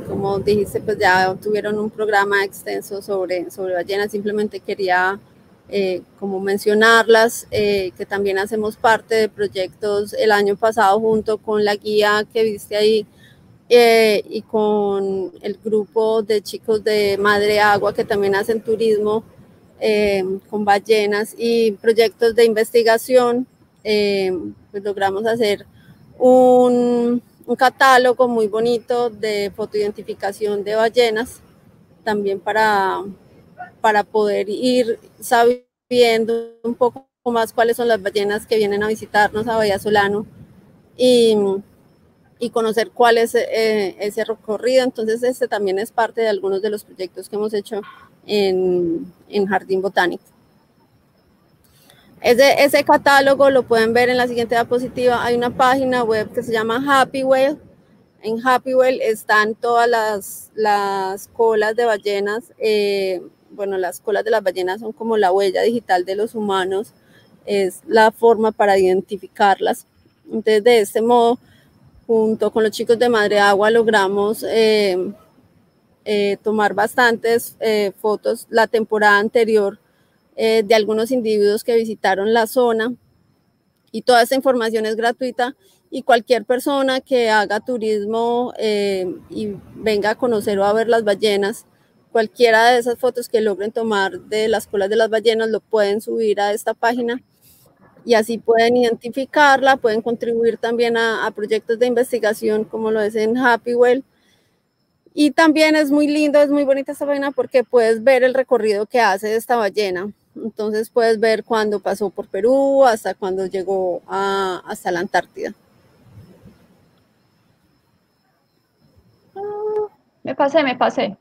como dijiste, pues ya tuvieron un programa extenso sobre, sobre ballenas. Simplemente quería eh, como mencionarlas, eh, que también hacemos parte de proyectos el año pasado junto con la guía que viste ahí, eh, y con el grupo de chicos de Madre Agua que también hacen turismo eh, con ballenas y proyectos de investigación, eh, pues logramos hacer un, un, catálogo muy bonito de fotoidentificación de ballenas, también para, para poder ir sabiendo un poco más cuáles son las ballenas que vienen a visitarnos a Bahía Solano y, y conocer cuál es eh, ese recorrido. Entonces, este también es parte de algunos de los proyectos que hemos hecho en, en Jardín Botánico. Ese, ese, catálogo lo pueden ver en la siguiente diapositiva. Hay una página web que se llama Happy Whale. En Happy Whale están todas las, las colas de ballenas. Eh, bueno, las colas de las ballenas son como la huella digital de los humanos. Es la forma para identificarlas. Entonces, de este modo, junto con los chicos de Madre Agua, logramos eh, eh, tomar bastantes eh, fotos la temporada anterior de algunos individuos que visitaron la zona. Y toda esa información es gratuita y cualquier persona que haga turismo y venga a conocer o a ver las ballenas, cualquiera de esas fotos que logren tomar de las colas de las ballenas lo pueden subir a esta página y así pueden identificarla, pueden contribuir también a, proyectos de investigación como lo es en Happy Well. Y también es muy lindo, es muy bonita esta ballena porque puedes ver el recorrido que hace esta ballena. Entonces puedes ver cuando pasó por Perú hasta cuando llegó a, hasta la Antártida. me pasé, me pasé.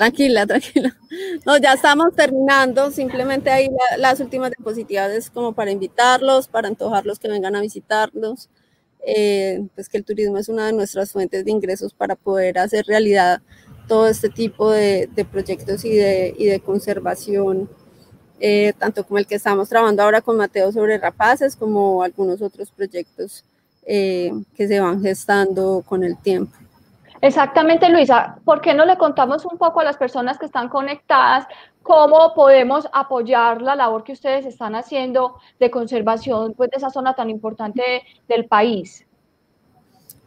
Tranquila, tranquila. No, ya estamos terminando. Simplemente ahí las últimas diapositivas como para invitarlos, para antojarlos que vengan a visitarlos. Eh, pues que el turismo es una de nuestras fuentes de ingresos para poder hacer realidad todo este tipo de, proyectos y de, y de conservación, eh, tanto como el que estamos trabajando ahora con Mateo sobre rapaces, como algunos otros proyectos eh, que se van gestando con el tiempo. Exactamente, Luisa. ¿Por qué no le contamos un poco a las personas que están conectadas cómo podemos apoyar la labor que ustedes están haciendo de conservación pues, de esa zona tan importante del país?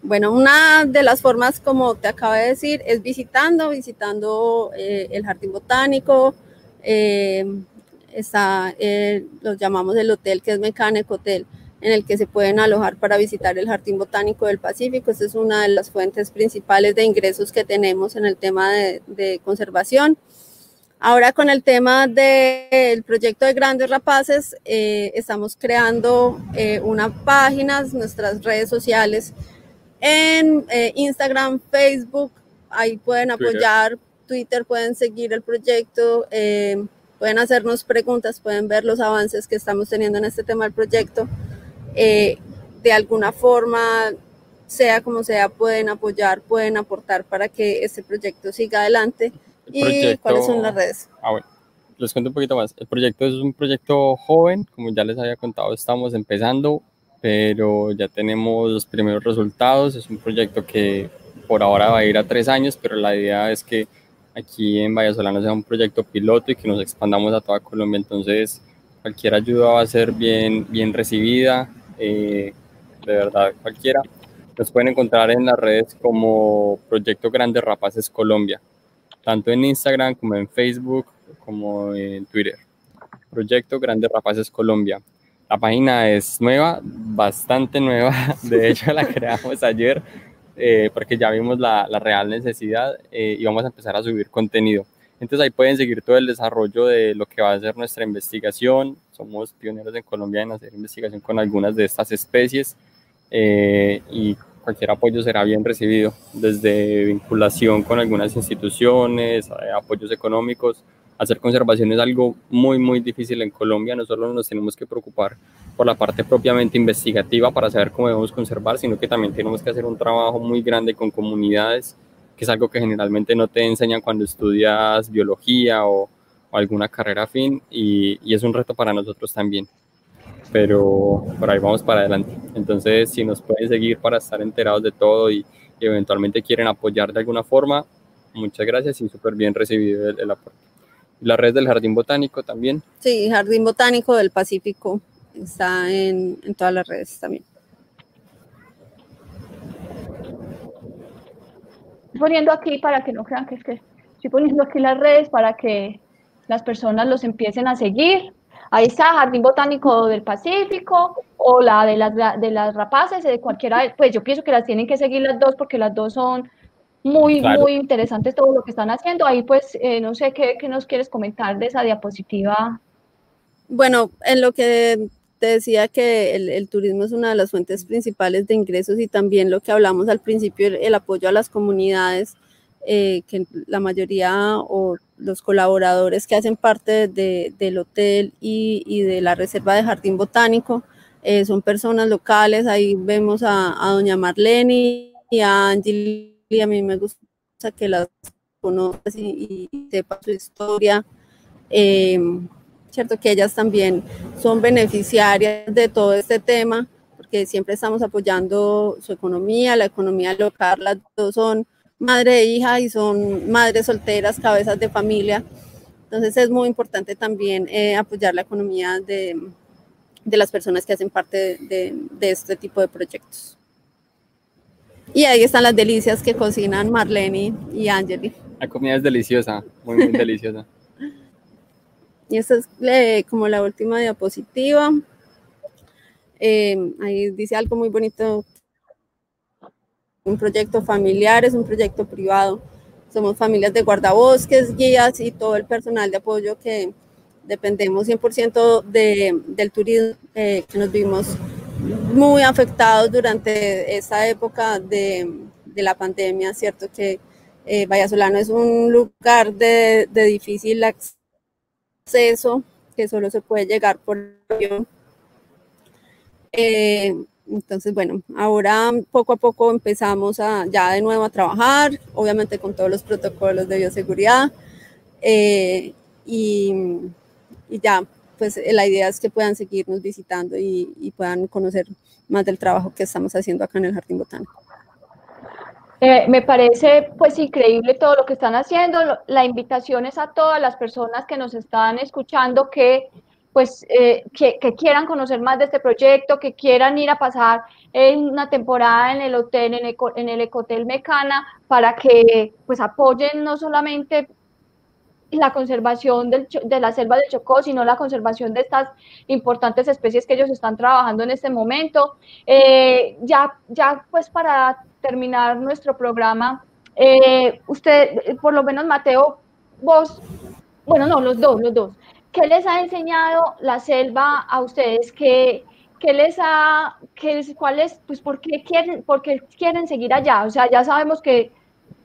Bueno, una de las formas, como te acabo de decir, es visitando, visitando eh, el jardín botánico. Eh, está, eh, lo llamamos el hotel, que es Mechanic Hotel en el que se pueden alojar para visitar el Jardín Botánico del Pacífico. Esta es una de las fuentes principales de ingresos que tenemos en el tema de, conservación. Ahora con el tema del proyecto de Grandes Rapaces, eh, estamos creando eh, una página, nuestras redes sociales en eh, Instagram, Facebook, ahí pueden apoyar, Twitter, pueden seguir el proyecto, pueden hacernos preguntas, pueden ver los avances que estamos teniendo en este tema del proyecto. Eh, de alguna forma, sea como sea, pueden apoyar, pueden aportar para que este proyecto siga adelante. ¿Y cuáles son las redes? Ah, bueno, les cuento un poquito más. El proyecto es un proyecto joven, como ya les había contado, estamos empezando, pero ya tenemos los primeros resultados. Es un proyecto que por ahora va a ir a tres años, pero la idea es que aquí en Vallasolano sea un proyecto piloto y que nos expandamos a toda Colombia. Entonces, cualquier ayuda va a ser bien, bien recibida. Eh, de verdad cualquiera. Nos pueden encontrar en las redes como Proyecto Grandes Rapaces Colombia, tanto en Instagram como en Facebook como en Twitter. Proyecto Grandes Rapaces Colombia. La página es nueva, bastante nueva, de hecho la creamos ayer eh, porque ya vimos la, la real necesidad eh, y vamos a empezar a subir contenido. Entonces ahí pueden seguir todo el desarrollo de lo que va a ser nuestra investigación. Somos pioneros en Colombia en hacer investigación con algunas de estas especies eh, y cualquier apoyo será bien recibido, desde vinculación con algunas instituciones, eh, apoyos económicos. Hacer conservación es algo muy, muy difícil en Colombia. No solo nos tenemos que preocupar por la parte propiamente investigativa para saber cómo debemos conservar, sino que también tenemos que hacer un trabajo muy grande con comunidades que es algo que generalmente no te enseñan cuando estudias biología o, alguna carrera afín y, y, es un reto para nosotros también. Pero por ahí vamos para adelante. Entonces, si nos pueden seguir para estar enterados de todo y, eventualmente quieren apoyar de alguna forma, muchas gracias y súper bien recibido el, aporte. la red del Jardín Botánico también? Sí, Jardín Botánico del Pacífico está en, en todas las redes también. Poniendo aquí para que no crean que es que estoy poniendo aquí las redes para que las personas los empiecen a seguir. Ahí está Jardín Botánico del Pacífico o la de las, de las rapaces, de cualquiera, pues yo pienso que las tienen que seguir las dos porque las dos son muy, muy interesantes todo lo que están haciendo. Ahí pues eh, no sé ¿qué, qué nos quieres comentar de esa diapositiva. Bueno, en lo que te decía que el, turismo es una de las fuentes principales de ingresos y también lo que hablamos al principio, el, apoyo a las comunidades, eh, que la mayoría o los colaboradores que hacen parte del hotel y, de la reserva de jardín botánico eh, son personas locales. Ahí vemos a, doña Marlene y a Angeli, a mí me gusta que las conozcas y, y sepa su historia. Eh, ¿cierto? Que ellas también son beneficiarias de todo este tema, porque siempre estamos apoyando su economía, la economía local, las dos son madre e hija y son madres solteras, cabezas de familia. Entonces es muy importante también eh, apoyar la economía de, de, las personas que hacen parte de, de, este tipo de proyectos. Y ahí están las delicias que cocinan Marlene y Angeli. La comida es deliciosa, muy, muy deliciosa. Y esta es eh, como la última diapositiva. Eh, ahí dice algo muy bonito. Un proyecto familiar, es un proyecto privado. Somos familias de guardabosques, guías y todo el personal de apoyo que dependemos 100% de, del turismo, eh, que nos vimos muy afectados durante esa época de, de la pandemia, ¿cierto? Que eh, Vallasolano es un lugar de, de difícil acceso acceso que solo se puede llegar por avión. Eh, entonces, bueno, ahora poco a poco empezamos a, ya de nuevo a trabajar, obviamente con todos los protocolos de bioseguridad. Eh, y, ya, pues la idea es que puedan seguirnos visitando y puedan conocer más del trabajo que estamos haciendo acá en el Jardín Botánico. Eh, me parece pues increíble todo lo que están haciendo. La invitación es a todas las personas que nos están escuchando que pues eh, que, quieran conocer más de este proyecto, que quieran ir a pasar una temporada en el hotel, en el, en el Ecotel Mecana, para que pues apoyen no solamente la conservación de la selva del Chocó, sino la conservación de estas importantes especies que ellos están trabajando en este momento. Eh, ya, ya pues para terminar nuestro programa, eh, usted, por lo menos Mateo, vos, bueno, no, los dos, los dos, ¿qué les ha enseñado la selva a ustedes? ¿Qué, qué les ha, qué, cuál es, pues, por qué, quieren, por qué quieren seguir allá? O sea, ya sabemos que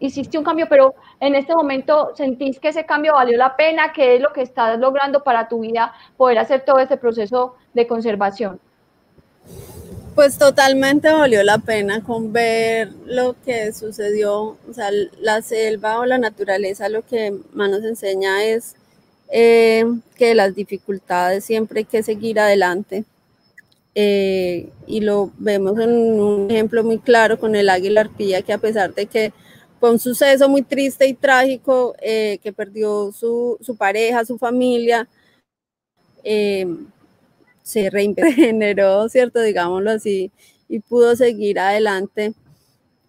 hiciste un cambio, pero en este momento sentís que ese cambio valió la pena, ¿qué es lo que estás logrando para tu vida poder hacer todo este proceso de conservación? Pues totalmente valió la pena con ver lo que sucedió, o sea, la selva o la naturaleza lo que más nos enseña es eh, que las dificultades siempre hay que seguir adelante. Eh, y lo vemos en un ejemplo muy claro con el águila arpía, que a pesar de que fue un suceso muy triste y trágico, eh, que perdió su, su, pareja, su familia, se regeneró, ¿cierto? Digámoslo así, y pudo seguir adelante.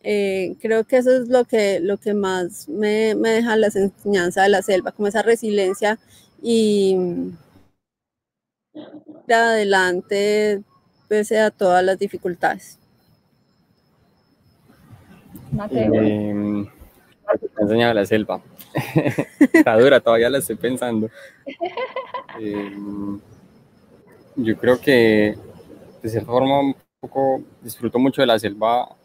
Eh, creo que eso es lo que, lo que más me, me deja las enseñanzas de la selva, como esa resiliencia y de adelante pese a todas las dificultades. Eh, me ha enseñado la selva. Está dura, todavía la estoy pensando. Eh, yo creo que de cierta forma un poco disfruto mucho de la selva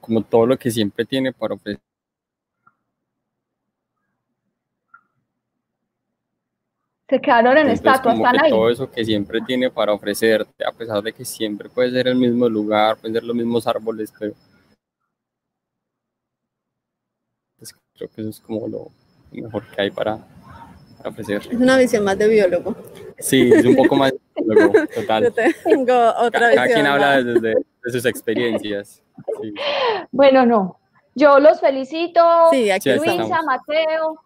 como todo lo que siempre tiene para ofrecer. Se quedaron en estatua, están ahí. Todo eso que siempre tiene para ofrecerte, a pesar de que siempre puede ser el mismo lugar, pueden ser los mismos árboles, pero pues creo que eso es como lo mejor que hay para, ofrecer. Es una visión más de biólogo. Sí, es un poco más total. Yo tengo otra Cada quien habla desde de sus experiencias. Bueno, no. Yo los felicito. Sí, aquí Luisa, Mateo.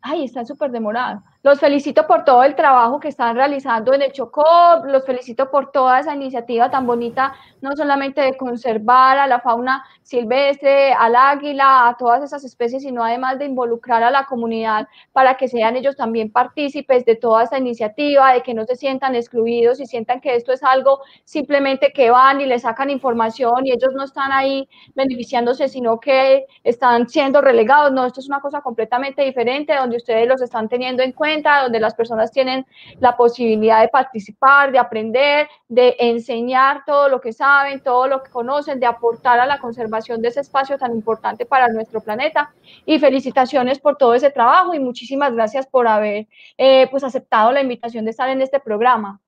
Ay, está súper demorado. Los felicito por todo el trabajo que están realizando en el Chocó, los felicito por toda esa iniciativa tan bonita, no solamente de conservar a la fauna silvestre, al águila, a todas esas especies, sino además de involucrar a la comunidad para que sean ellos también partícipes de toda esta iniciativa, de que no se sientan excluidos y sientan que esto es algo simplemente que van y le sacan información y ellos no están ahí beneficiándose, sino que están siendo relegados. No, esto es una cosa completamente diferente, donde ustedes los están teniendo en cuenta donde las personas tienen la posibilidad de participar, de aprender, de enseñar todo lo que saben, todo lo que conocen, de aportar a la conservación de ese espacio tan importante para nuestro planeta. Y felicitaciones por todo ese trabajo y muchísimas gracias por haber eh, pues aceptado la invitación de estar en este programa.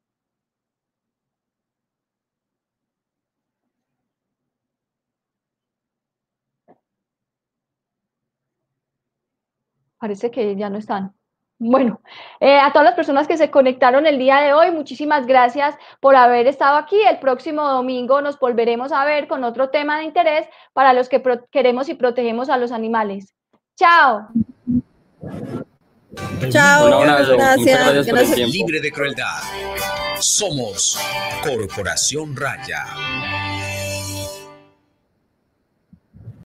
Parece que ya no están. Bueno, eh, a todas las personas que se conectaron el día de hoy, muchísimas gracias por haber estado aquí. El próximo domingo nos volveremos a ver con otro tema de interés para los que queremos y protegemos a los animales. Chao. Chao. Gracias. Libre de crueldad. Somos Corporación Raya.